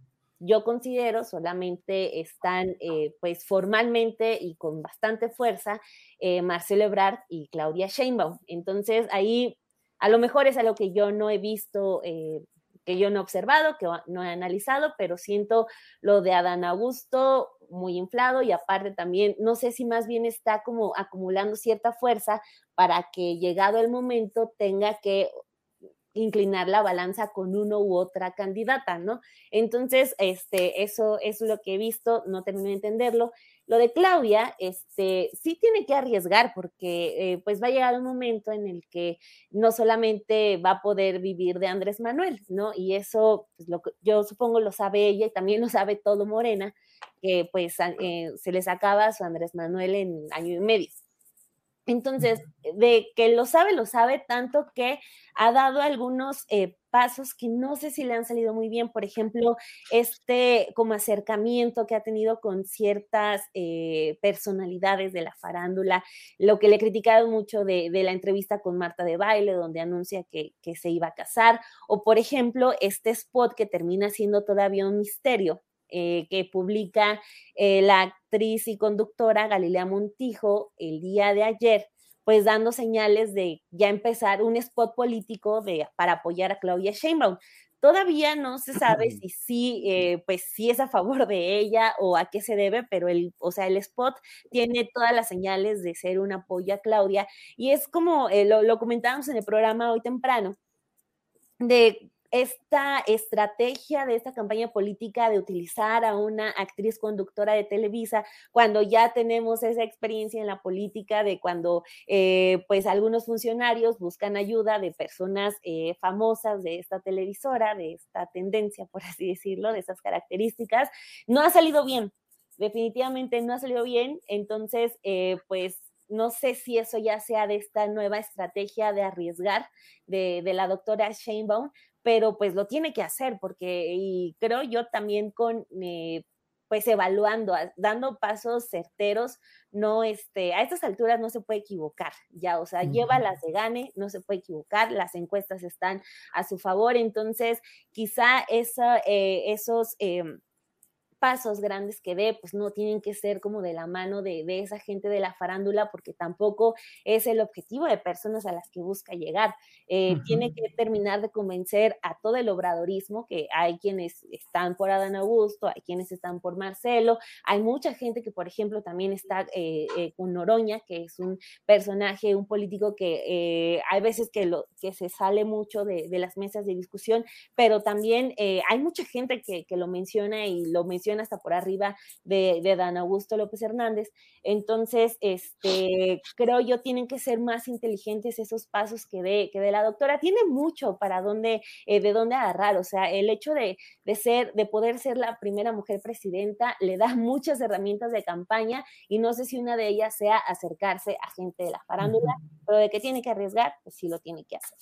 Speaker 2: yo considero solamente están, eh, pues formalmente y con bastante fuerza, eh, Marcelo Ebrard y Claudia Sheinbaum. Entonces, ahí a lo mejor es algo que yo no he visto eh, que yo no he observado, que no he analizado, pero siento lo de Adán Augusto muy inflado y aparte también, no sé si más bien está como acumulando cierta fuerza para que llegado el momento tenga que inclinar la balanza con uno u otra candidata, ¿no? Entonces, este, eso, es lo que he visto, no termino de entenderlo. Lo de Claudia, este, sí tiene que arriesgar porque eh, pues va a llegar un momento en el que no solamente va a poder vivir de Andrés Manuel, ¿no? Y eso, pues, lo, yo supongo lo sabe ella y también lo sabe todo Morena, que pues eh, se les acaba su Andrés Manuel en año y medio. Entonces, de que lo sabe, lo sabe tanto que ha dado algunos eh, pasos que no sé si le han salido muy bien. Por ejemplo, este como acercamiento que ha tenido con ciertas eh, personalidades de la farándula, lo que le he criticado mucho de, la entrevista con Marta de Baile, donde anuncia que, se iba a casar, o por ejemplo, este spot que termina siendo todavía un misterio eh, que publica eh, la actriz y conductora Galilea Montijo el día de ayer, pues dando señales de ya empezar un spot político de, para apoyar a Claudia Sheinbaum. Todavía no se sabe si sí, eh, pues sí es a favor de ella o a qué se debe, pero el, o sea, el spot tiene todas las señales de ser un apoyo a Claudia y es como eh, lo, lo comentábamos en el programa hoy temprano, de esta estrategia de esta campaña política de utilizar a una actriz conductora de Televisa cuando ya tenemos esa experiencia en la política de cuando eh, pues algunos funcionarios buscan ayuda de personas eh, famosas de esta televisora, de esta tendencia, por así decirlo, de esas características, no ha salido bien. Definitivamente no ha salido bien, entonces, eh, pues no sé si eso ya sea de esta nueva estrategia de arriesgar de, la doctora Sheinbaum, pero pues lo tiene que hacer porque, y creo yo también con, eh, pues evaluando, dando pasos certeros, no, este, a estas alturas no se puede equivocar, ya, o sea, lleva las de gane, no se puede equivocar, las encuestas están a su favor, entonces quizá esa, eh, esos... Em, pasos grandes que dé, pues no tienen que ser como de la mano de, esa gente de la farándula, porque tampoco es el objetivo de personas a las que busca llegar. Eh, tiene que terminar de convencer a todo el obradorismo, que hay quienes están por Adán Augusto, hay quienes están por Marcelo, hay mucha gente que, por ejemplo, también está eh, eh, con Noroña, que es un personaje, un político que hay veces que, lo, que se sale mucho de, las mesas de discusión, pero también hay mucha gente que, que lo menciona y lo menciona hasta por arriba de, Dan Augusto López Hernández. Entonces, este, creo yo, tienen que ser más inteligentes esos pasos que de, que de la doctora. Tiene mucho para dónde, eh, de dónde agarrar. O sea, el hecho de, de, ser, de poder ser la primera mujer presidenta le da muchas herramientas de campaña y no sé si una de ellas sea acercarse a gente de la farándula, pero de que tiene que arriesgar, pues sí lo tiene que hacer.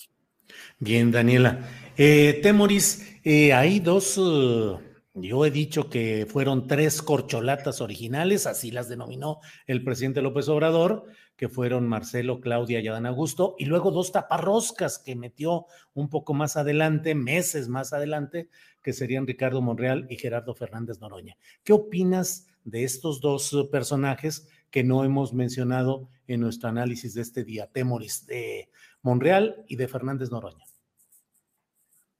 Speaker 1: Bien, Daniela. Eh, Temoris, eh, hay dos... Uh, yo he dicho que fueron tres corcholatas originales, así las denominó el presidente López Obrador, que fueron Marcelo, Claudia y Adán Augusto, y luego dos taparroscas que metió un poco más adelante, meses más adelante, que serían Ricardo Monreal y Gerardo Fernández Noroña. ¿Qué opinas de estos dos personajes que no hemos mencionado en nuestro análisis de este día, Temoris, de Monreal y de Fernández Noroña?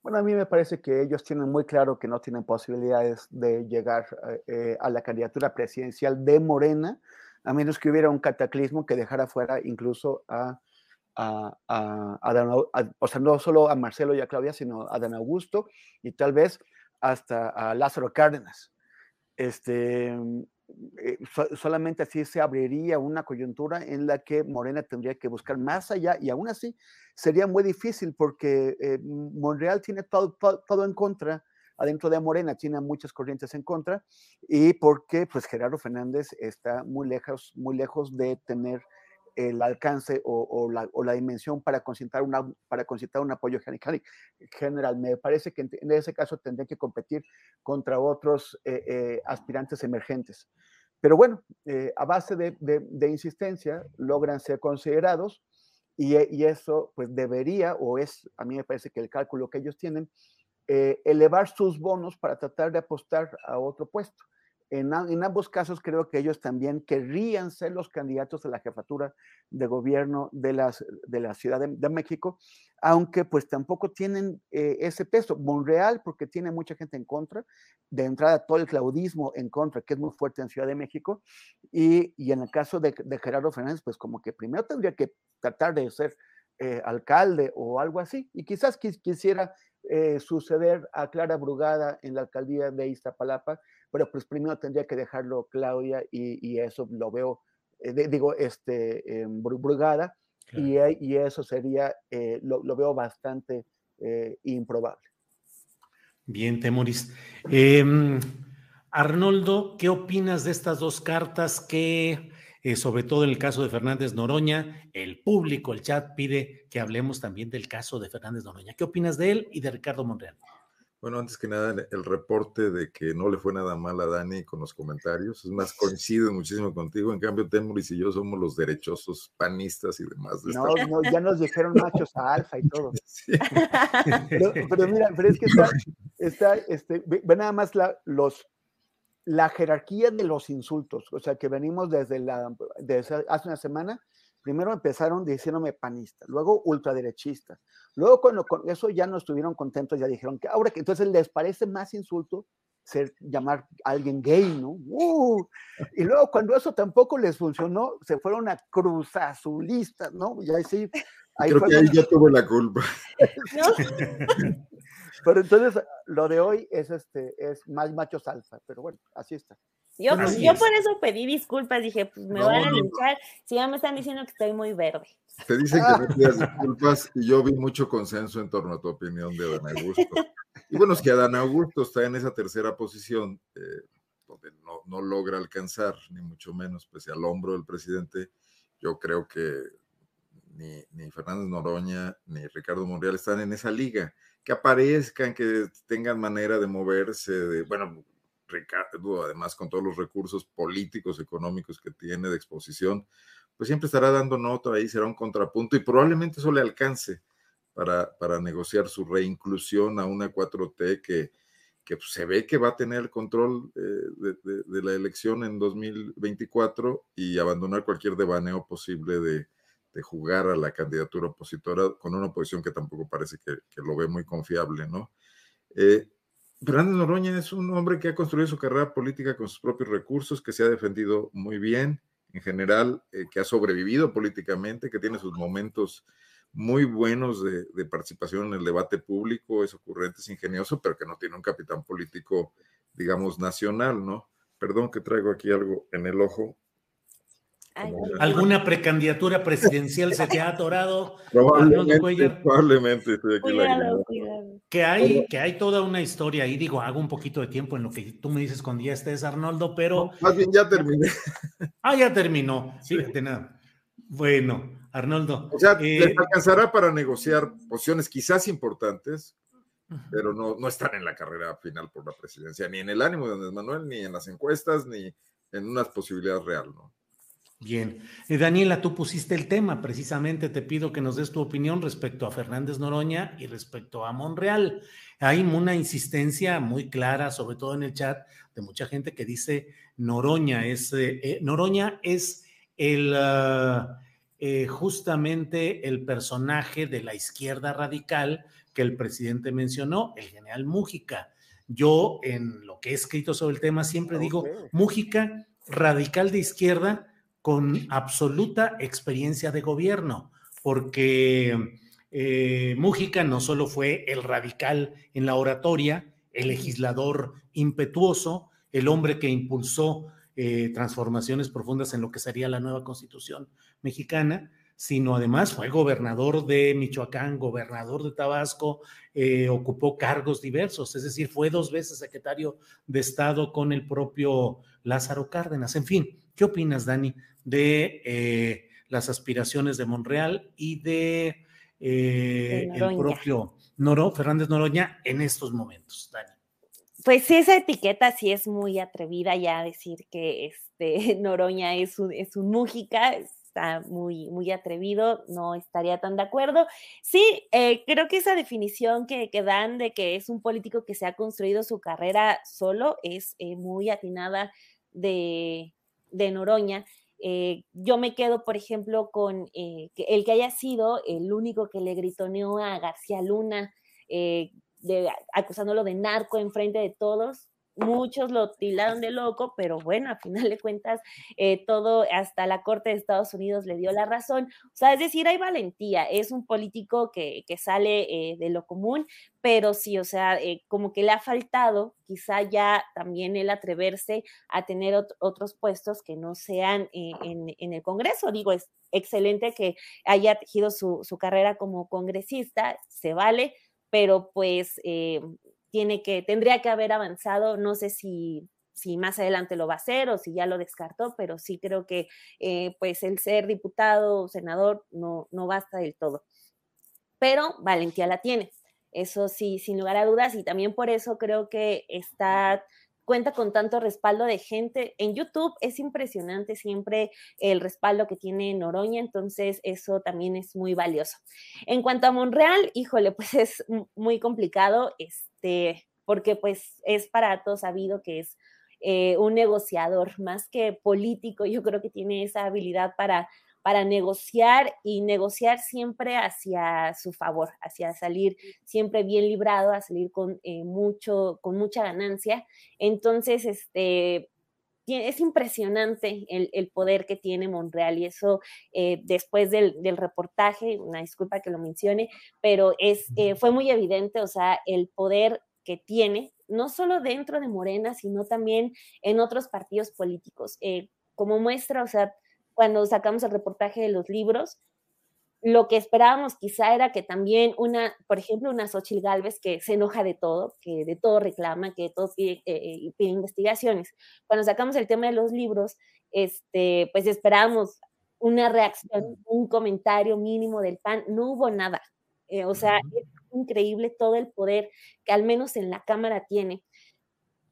Speaker 3: Bueno, a mí me parece que ellos tienen muy claro que no tienen posibilidades de llegar eh, eh, a la candidatura presidencial de Morena, a menos que hubiera un cataclismo que dejara fuera incluso a, o sea, no solo a Marcelo y a Claudia, sino a Dan Augusto y tal vez hasta a Lázaro Cárdenas. Este, eh, solamente así se abriría una coyuntura en la que Morena tendría que buscar más allá y aún así sería muy difícil porque eh, Monreal tiene todo, todo, en contra adentro de Morena, tiene muchas corrientes en contra y porque pues Gerardo Fernández está muy lejos, muy lejos de tener el alcance o, la, dimensión para concentrar, una, un apoyo general. Me parece que en, ese caso tendría que competir contra otros eh, eh, aspirantes emergentes. Pero bueno, eh, a base de, insistencia logran ser considerados y, y, eso pues debería, o es, a mí me parece que el cálculo que ellos tienen, elevar sus bonos para tratar de apostar a otro puesto. En, ambos casos creo que ellos también querrían ser los candidatos a la jefatura de gobierno de, las, de la Ciudad de, México, aunque pues tampoco tienen eh, ese peso. Monreal, porque tiene mucha gente en contra, de entrada todo el claudismo en contra, que es muy fuerte en Ciudad de México, y, en el caso de, Gerardo Fernández, pues como que primero tendría que tratar de ser eh, alcalde o algo así, y quizás quisiera eh, suceder a Clara Brugada en la alcaldía de Iztapalapa, pero pues primero tendría que dejarlo Claudia y, eso lo veo, eh, digo, este, Brugada, y, y, eso sería, eh, lo, veo bastante eh, improbable.
Speaker 1: Bien, Temoris. Em, Arnoldo, ¿qué opinas de estas dos cartas que, sobre todo en el caso de Fernández Noroña, el público, el chat pide que hablemos también del caso de Fernández Noroña? ¿Qué opinas de él y de Ricardo Monreal?
Speaker 4: Bueno, antes que nada, el reporte de que no le fue nada mal a Dani con los comentarios, es más, coincido muchísimo contigo. En cambio, Temuris y yo somos los derechosos panistas y demás.
Speaker 3: no, no, ya nos dijeron machos a alfa y todo. Pero, mira, pero es que está, está este, ve, nada más la, los, la jerarquía de los insultos, o sea, que venimos desde, la, desde hace una semana, primero empezaron diciéndome panista, luego ultraderechista, luego cuando con eso ya no estuvieron contentos, ya dijeron que ahora que entonces les parece más insulto ser, llamar a alguien gay, ¿no? Uh, y luego cuando eso tampoco les funcionó, se fueron a cruzazulistas, ¿no? Y ahí sí.
Speaker 4: Ahí Creo que ahí yo tuve la culpa.
Speaker 3: Pero entonces lo de hoy es este es más machos alfa, pero bueno, así está.
Speaker 2: Yo, yo por eso pedí disculpas, dije, pues me van a linchar, si ya me están diciendo que estoy muy verde.
Speaker 4: Te dicen que no pidas disculpas y yo vi mucho consenso en torno a tu opinión de Adán Augusto. Y bueno, es que Adán Augusto está en esa tercera posición, eh, donde no, no, logra alcanzar, ni mucho menos, pese al hombro del presidente. Yo creo que ni, ni Fernández Noroña ni Ricardo Monreal están en esa liga que aparezcan, que tengan manera de moverse, de, bueno, Ricardo, además con todos los recursos políticos, económicos que tiene de exposición, pues siempre estará dando nota ahí, será un contrapunto y probablemente eso le alcance para, para negociar su reinclusión a una 4T que, que pues, se ve que va a tener el control eh, de, la elección en 2024 y abandonar cualquier devaneo posible de, de jugar a la candidatura opositora con una oposición que tampoco parece que, lo ve muy confiable, ¿no? Eh, Fernández Noroña es un hombre que ha construido su carrera política con sus propios recursos, que se ha defendido muy bien, en general, eh, que ha sobrevivido políticamente, que tiene sus momentos muy buenos de, de, participación en el debate público, es ocurrente, es ingenioso, pero que no tiene un capitán político, digamos, nacional, ¿no? Perdón que traigo aquí algo en el ojo.
Speaker 1: ¿Alguna precandidatura presidencial se te ha atorado?
Speaker 4: Probablemente, probablemente estoy aquí
Speaker 1: Que hay, que hay toda una historia ahí, digo, hago un poquito de tiempo en lo que tú me dices cuando ya estés, Arnoldo, pero...
Speaker 4: más bien ya terminé.
Speaker 1: Ah, ya terminó, fíjate nada. Bueno, Arnoldo.
Speaker 4: O sea, les eh, alcanzará para negociar posiciones quizás importantes, pero no, no están en la carrera final por la presidencia, ni en el ánimo de Andrés Manuel, ni en las encuestas, ni en unas posibilidades reales, ¿no?
Speaker 1: Bien. Eh, Daniela, tú pusiste el tema, precisamente te pido que nos des tu opinión respecto a Fernández Noroña y respecto a Monreal. Hay una insistencia muy clara, sobre todo en el chat, de mucha gente que dice Noroña es, eh, eh, Noroña es el, ah, justamente el personaje de la izquierda radical que el presidente mencionó, el general Mújica. Yo en lo que he escrito sobre el tema siempre digo, Mújica, radical de izquierda, con absoluta experiencia de gobierno, porque eh, Mújica no solo fue el radical en la oratoria, el legislador impetuoso, el hombre que impulsó eh, transformaciones profundas en lo que sería la nueva constitución mexicana, sino además fue gobernador de Michoacán, gobernador de Tabasco, eh, ocupó cargos diversos, es decir, fue dos veces secretario de Estado con el propio Lázaro Cárdenas. En fin, ¿qué opinas, Dani, de eh, las aspiraciones de Monreal y de eh, el propio Noro, Fernández Noroña en estos momentos, Dani.
Speaker 2: Pues sí, esa etiqueta sí es muy atrevida ya decir que este Noroña es un, es un Mújica, está muy, muy atrevido, no estaría tan de acuerdo. Sí, eh, creo que esa definición que, que, dan de que es un político que se ha construido su carrera solo es muy atinada de, de Noroña. Eh, yo me quedo, por ejemplo, con eh, el que haya sido el único que le gritoneó a García Luna, eh, acusándolo de narco en frente de todos muchos lo tildaron de loco, pero bueno, a final de cuentas, eh, todo, hasta la Corte de Estados Unidos le dio la razón. O sea, es decir, hay valentía, es un político que, sale eh, de lo común, pero sí, o sea, eh, como que le ha faltado quizá ya también el atreverse a tener otros puestos que no sean en, el Congreso. Digo, es excelente que haya tejido su, su carrera como congresista, se vale, pero pues tiene que, tendría que haber avanzado, no sé si, si más adelante lo va a hacer o si ya lo descartó, pero sí creo que eh, pues el ser diputado o senador no, no basta del todo. Pero valentía la tiene, eso sí, sin lugar a dudas, y también por eso creo que está cuenta con tanto respaldo de gente. En YouTube es impresionante siempre el respaldo que tiene Noroña, entonces eso también es muy valioso. En cuanto a Monreal, híjole, pues es muy complicado. Es, este, porque pues es para todos sabido que es eh, un negociador, más que político, yo creo que tiene esa habilidad para para negociar y negociar siempre hacia su favor, hacia salir siempre bien librado, a salir con eh, mucho, con mucha ganancia. Entonces, este, es impresionante el, poder que tiene Monreal y eso eh, después del, reportaje, una disculpa que lo mencione, pero es, eh, fue muy evidente, o sea, el poder que tiene, no solo dentro de Morena, sino también en otros partidos políticos. como muestra, o sea, cuando sacamos el reportaje de los libros, lo que esperábamos quizá era que también una, por ejemplo, una Xochitl Galvez que se enoja de todo, que de todo reclama, que de todo pide, eh, pide investigaciones. Cuando sacamos el tema de los libros, este, pues esperábamos una reacción, un comentario mínimo del PAN, no hubo nada. Eh, o sea, es increíble todo el poder que al menos en la Cámara tiene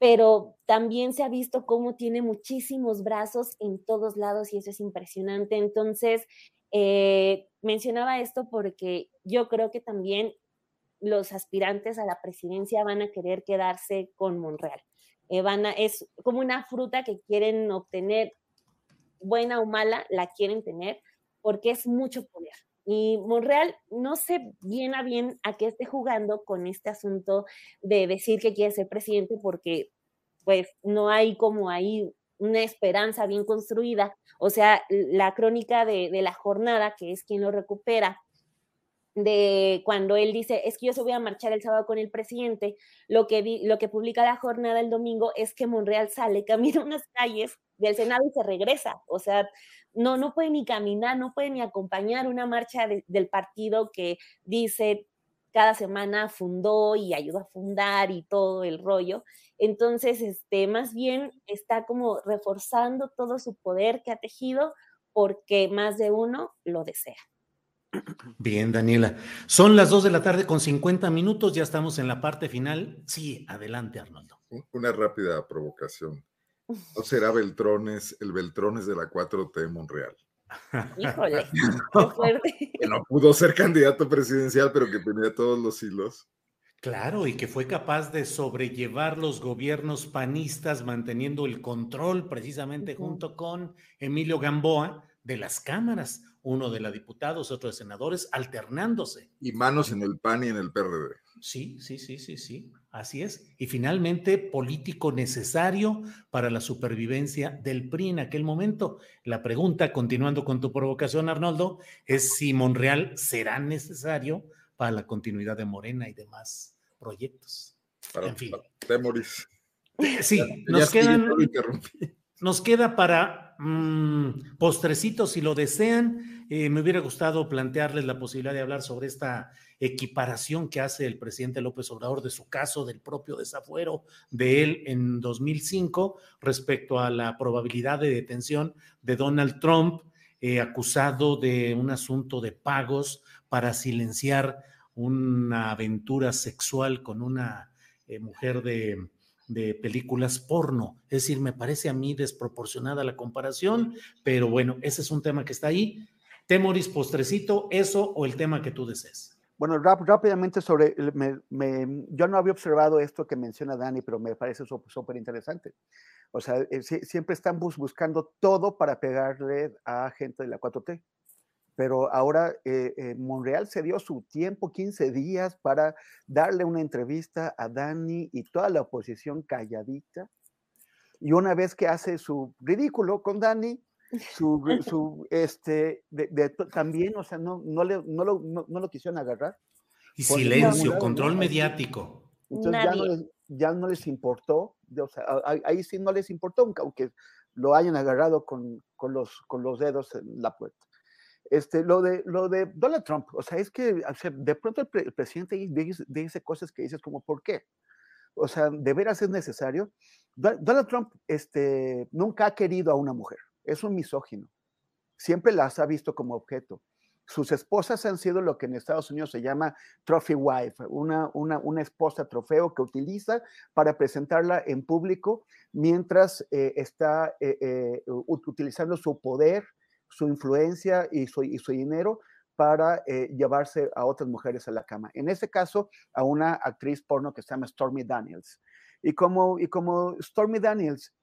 Speaker 2: pero también se ha visto cómo tiene muchísimos brazos en todos lados y eso es impresionante. Entonces, eh, mencionaba esto porque yo creo que también los aspirantes a la presidencia van a querer quedarse con Monreal. Eh, es como una fruta que quieren obtener, buena o mala, la quieren tener porque es mucho poder. Y Monreal no sé bien a bien a qué esté jugando con este asunto de decir que quiere ser presidente porque pues no hay como ahí una esperanza bien construida. O sea, la crónica de, de la jornada, que es quien lo recupera, de cuando él dice, es que yo se voy a marchar el sábado con el presidente, lo que, lo que publica la jornada el domingo es que Monreal sale, camina unas calles del Senado y se regresa. O sea, no, no puede ni caminar, no puede ni acompañar una marcha del partido que dice cada semana fundó y ayudó a fundar y todo el rollo. Entonces, este, más bien está como reforzando todo su poder que ha tejido porque más de uno lo desea.
Speaker 1: Bien, Daniela. Son las 2 de la tarde con 50 minutos, ya estamos en la parte final. Sí, adelante, Arnoldo.
Speaker 4: Una rápida provocación. ¿No será Beltrones, el Beltrones de la 4T Monreal?
Speaker 2: Híjole, qué fuerte.
Speaker 4: Que no pudo ser candidato presidencial, pero que tenía todos los hilos.
Speaker 1: Claro, y que fue capaz de sobrellevar los gobiernos panistas manteniendo el control precisamente junto con Emilio Gamboa de las cámaras, uno de la diputados, otro de senadores, alternándose.
Speaker 4: Y manos en el PAN y en el PRD.
Speaker 1: Sí, sí, sí, sí, sí, así es. Y finalmente, político necesario para la supervivencia del PRI en aquel momento. La pregunta, continuando con tu provocación, Arnoldo, es si Monreal será necesario para la continuidad de Morena y demás proyectos. en fin.
Speaker 4: Temoris.
Speaker 1: Sí, nos quedan. Nos queda para mm, postrecitos, si lo desean. Eh, me hubiera gustado plantearles la posibilidad de hablar sobre esta equiparación que hace el presidente López Obrador de su caso, del propio desafuero de él en 2005 respecto a la probabilidad de detención de Donald Trump, eh, acusado de un asunto de pagos para silenciar una aventura sexual con una eh, mujer de, películas porno. Es decir, me parece a mí desproporcionada la comparación, pero bueno, ese es un tema que está ahí. Temoris, postrecito, eso o el tema que tú desees.
Speaker 3: Bueno, rápidamente sobre, yo no había observado esto que menciona Dani, pero me parece súper interesante. O sea, eh, siempre están buscando todo para pegarle a gente de la 4T pero ahora eh, eh, Monreal se dio su tiempo, 15 días, para darle una entrevista a Dani y toda la oposición calladita. Y una vez que hace su ridículo con Dani, su, su este, también, o sea, no, no, le, no, lo, no, lo quisieron agarrar.
Speaker 1: Y silencio, control mediático.
Speaker 3: Entonces ya no, les, ya no, les, importó, o sea, ahí sí no les importó, aunque lo hayan agarrado con, con, los, con los dedos en la puerta. Este, lo, de, lo de Donald Trump, o sea, es que de pronto el, presidente dice, cosas que dices como, ¿por qué? O sea, ¿de veras es necesario? Donald Trump este, nunca ha querido a una mujer, es un misógino, siempre las ha visto como objeto. Sus esposas han sido lo que en Estados Unidos se llama trophy wife, una, una, una esposa trofeo que utiliza para presentarla en público mientras eh, está eh, eh, utilizando su poder su influencia y su, y su dinero para llevarse a otras mujeres a la cama. En este caso, a una actriz porno que se llama Stormy Daniels. Y como, y como Stormy Daniels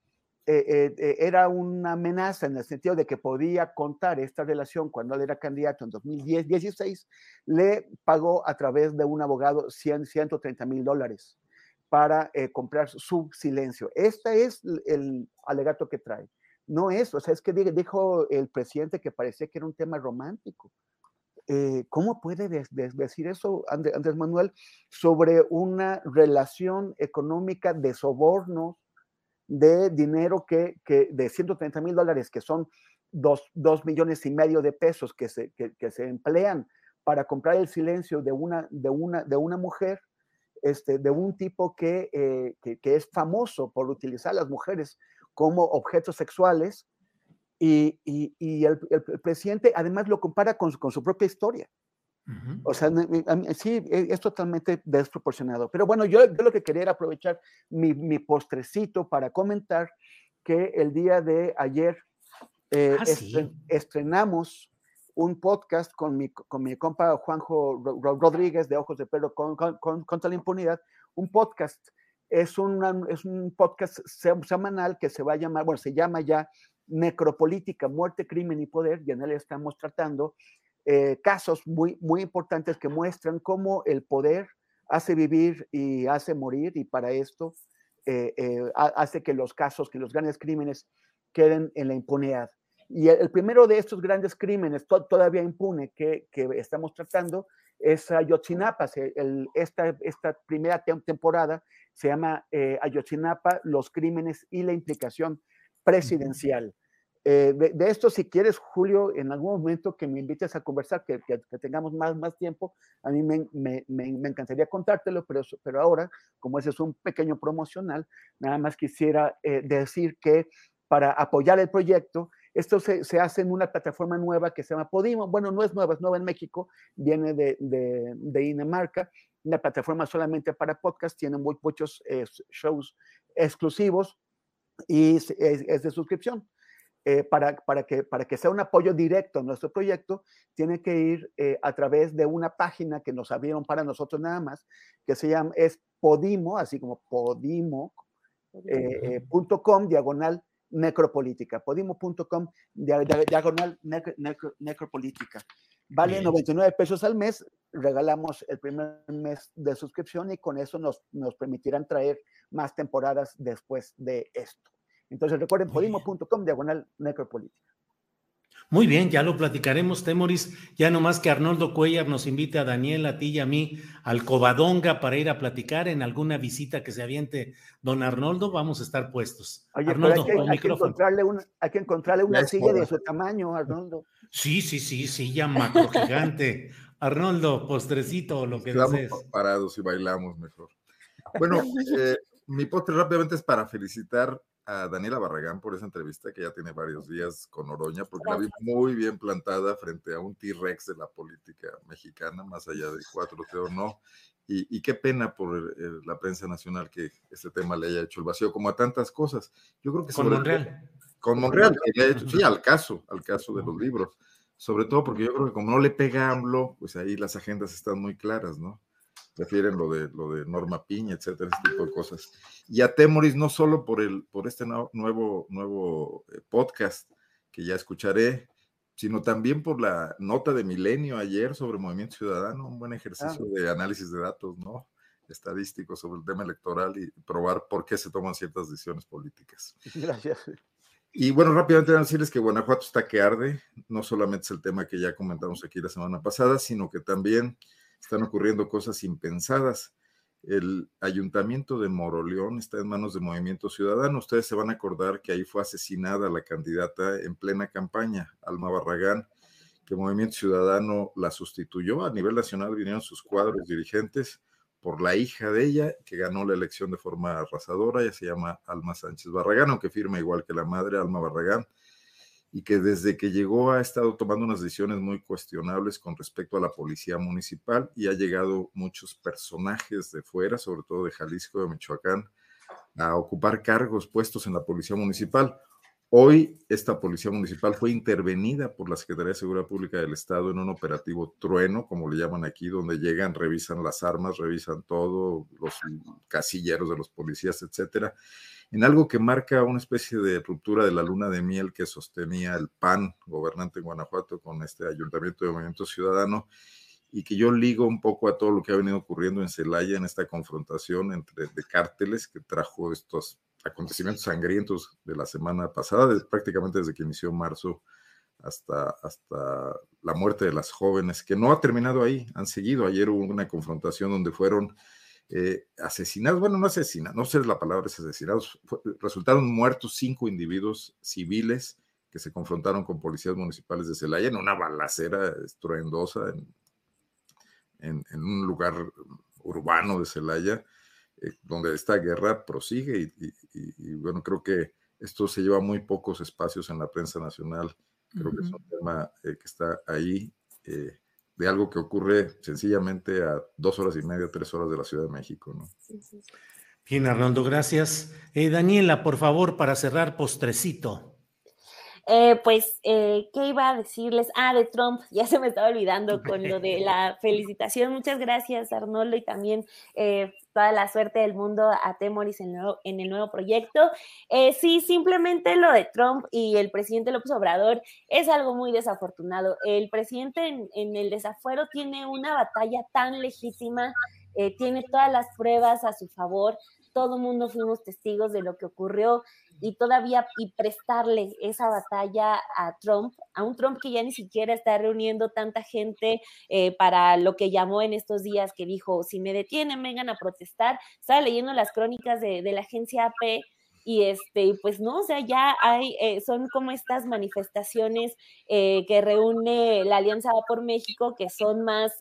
Speaker 3: eh, eh, era una amenaza en el sentido de que podía contar esta relación cuando él era candidato en 2016, le pagó a través de un abogado 100, 130 mil dólares para comprar su silencio. Este es el alegato que trae. No es, o sea, es que dijo el presidente que parecía que era un tema romántico. ¿Cómo puede decir eso Andrés Manuel sobre una relación económica de sobornos, de dinero que, que de 130 mil dólares, que son dos, millones y medio de pesos que se, que, se emplean para comprar el silencio de una, de una, de una mujer, este, de un tipo que, eh, que, es famoso por utilizar a las mujeres como objetos sexuales, y, y, el, presidente además lo compara con, con su propia historia. O sea, sí, e, es totalmente desproporcionado. Pero bueno, yo, yo lo que quería era aprovechar mi, mi, postrecito para comentar que el día de ayer eh, ah, estrenamos un podcast con mi, con mi compa Juanjo Rodríguez de Ojos de Perro con, con, contra la impunidad. Un podcast es, una, es un podcast semanal que se va a llamar, bueno, se llama ya Necropolítica, Muerte, Crimen y Poder, y en él estamos tratando eh, casos muy, muy importantes que muestran cómo el poder hace vivir y hace morir y para esto eh, eh, hace que los casos, que los grandes crímenes queden en la impunidad. Y el, primero de estos grandes crímenes todavía impune que, que, estamos tratando es Ayotzinapa. El, esta, esta primera temporada se llama Ayotzinapa, los crímenes y la implicación presidencial. Eh, de, esto, si quieres, Julio, en algún momento que me invites a conversar, que, tengamos más, más tiempo, a mí me, me, me, encantaría contártelo, pero, pero ahora, como ese es un pequeño promocional, nada más quisiera eh, decir que para apoyar el proyecto, esto se, se, hace en una plataforma nueva que se llama Podimo. Bueno, no es nueva, es nueva en México, viene de, de, de Dinamarca, una plataforma solamente para podcast, tiene muchos eh, shows exclusivos y es de suscripción. Eh, para, para, que, para que sea un apoyo directo a nuestro proyecto, tiene que ir eh, a través de una página que nos abrieron para nosotros nada más, que se llama, es Podimo, así como podimo.com, eh, diagonal necropolítica, podimo.com, diagonal necropolítica. Vale 99 pesos al mes, regalamos el primer mes de suscripción y con eso nos, nos permitirán traer más temporadas después de esto. Entonces recuerden podimo.com diagonal necropolítica.
Speaker 1: Muy bien, ya lo platicaremos, Temoris. Ya nomás que Arnoldo Cuellar nos invite a Daniel, a ti y a mí al Covadonga para ir a platicar en alguna visita que se aviente don Arnoldo, vamos a estar puestos.
Speaker 3: Arnoldo, hay, que, encontrarle una, hay que encontrarle una silla de su tamaño, Arnoldo.
Speaker 1: Sí, sí, sí, silla macro gigante. Arnoldo, postrecito, lo que
Speaker 4: Estamos parados y bailamos mejor. Bueno, eh, mi postre rápidamente es para felicitar a Daniela Barragán por esa entrevista que ya tiene varios días con Oroña, porque la vi muy bien plantada frente a un T-Rex de la política mexicana, más allá de cuatro t o no. Y, qué pena por la prensa nacional que este tema le haya hecho el vacío, como a tantas cosas. Yo creo que
Speaker 1: con Monreal.
Speaker 4: con Monreal, que le ha hecho, sí, al caso, al caso de los libros. Sobre todo porque yo creo que como no le pega AMLO, pues ahí las agendas están muy claras, ¿no? Refieren lo de, lo de Norma Piña, etcétera, ese tipo de cosas. Y a Temoris no solo por, el, por este nuevo, nuevo eh, podcast que ya escucharé, sino también por la nota de Milenio ayer sobre Movimiento Ciudadano, un buen ejercicio ah. de análisis de datos, ¿no? Estadístico sobre el tema electoral y probar por qué se toman ciertas decisiones políticas.
Speaker 3: Gracias.
Speaker 4: Y bueno, rápidamente decirles que Guanajuato está que arde, no solamente es el tema que ya comentamos aquí la semana pasada, sino que también están ocurriendo cosas impensadas. El ayuntamiento de Moroleón está en manos de Movimiento Ciudadano. Ustedes se van a acordar que ahí fue asesinada la candidata en plena campaña, Alma Barragán, que Movimiento Ciudadano la sustituyó. A nivel nacional vinieron sus cuadros dirigentes por la hija de ella, que ganó la elección de forma arrasadora, ella se llama Alma Sánchez Barragán, aunque firma igual que la madre, Alma Barragán y que desde que llegó ha estado tomando unas decisiones muy cuestionables con respecto a la policía municipal y ha llegado muchos personajes de fuera, sobre todo de Jalisco, de Michoacán, a ocupar cargos puestos en la policía municipal. Hoy esta policía municipal fue intervenida por la Secretaría de Seguridad Pública del Estado en un operativo trueno, como le llaman aquí, donde llegan, revisan las armas, revisan todo, los casilleros de los policías, etcétera, en algo que marca una especie de ruptura de la luna de miel que sostenía el PAN, gobernante en Guanajuato, con este ayuntamiento de Movimiento Ciudadano, y que yo ligo un poco a todo lo que ha venido ocurriendo en Celaya en esta confrontación entre de cárteles que trajo estos acontecimientos sangrientos de la semana pasada, prácticamente desde que inició marzo hasta, hasta la muerte de las jóvenes, que no ha terminado ahí, han seguido. Ayer hubo una confrontación donde fueron eh, asesinados, bueno, no asesinados, no sé la palabra es asesinados, resultaron muertos cinco individuos civiles que se confrontaron con policías municipales de Celaya en una balacera estruendosa en, en un lugar urbano de Celaya eh, donde esta guerra prosigue y, bueno, creo que esto se lleva muy pocos espacios en la prensa nacional. Creo que es un tema eh, que está ahí eh, de algo que ocurre sencillamente a dos horas y media, tres horas de la Ciudad de México, ¿no?
Speaker 1: Bien, Arnoldo, gracias. Daniela, por favor, para cerrar, postrecito.
Speaker 2: Eh, pues, eh, ¿qué iba a decirles? Ah, de Trump, ya se me estaba olvidando con lo de la felicitación. Muchas gracias, Arnoldo, y también eh, toda la suerte del mundo a Temoris en, en el nuevo proyecto. sí, simplemente lo de Trump y el presidente López Obrador es algo muy desafortunado. El presidente en, en el desafuero tiene una batalla tan legítima, tiene todas las pruebas a su favor todo el mundo fuimos testigos de lo que ocurrió y todavía y prestarle esa batalla a Trump, a un Trump que ya ni siquiera está reuniendo tanta gente eh, para lo que llamó en estos días, que dijo, si me detienen, vengan a protestar. Estaba leyendo las crónicas de, la agencia AP y este, pues no, o sea, ya hay, eh, son como estas manifestaciones eh, que reúne la Alianza por México, que son más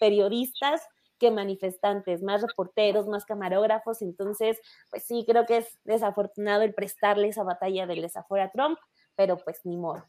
Speaker 2: periodistas, que manifestantes, más reporteros, más camarógrafos. Entonces, pues sí, creo que es desafortunado el prestarle esa batalla del desafuera a Trump, pero pues ni modo.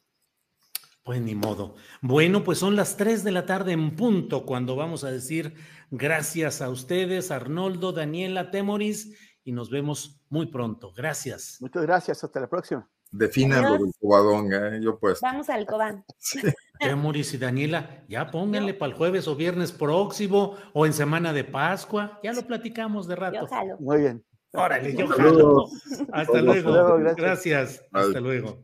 Speaker 1: Pues ni modo. Bueno, pues son las 3 de la tarde en punto cuando vamos a decir gracias a ustedes, Arnoldo, Daniela, Temoris, y nos vemos muy pronto. Gracias.
Speaker 3: Muchas gracias. Hasta la próxima.
Speaker 4: Definan lo del cobadón, ¿eh? yo pues.
Speaker 2: Vamos al cobán.
Speaker 1: Temoris y Daniela, ya pónganle para el jueves o viernes próximo o en semana de Pascua. Ya lo platicamos de rato.
Speaker 3: Muy bien.
Speaker 1: Órale, yo jalo. Hasta luego. gracias. Hasta luego.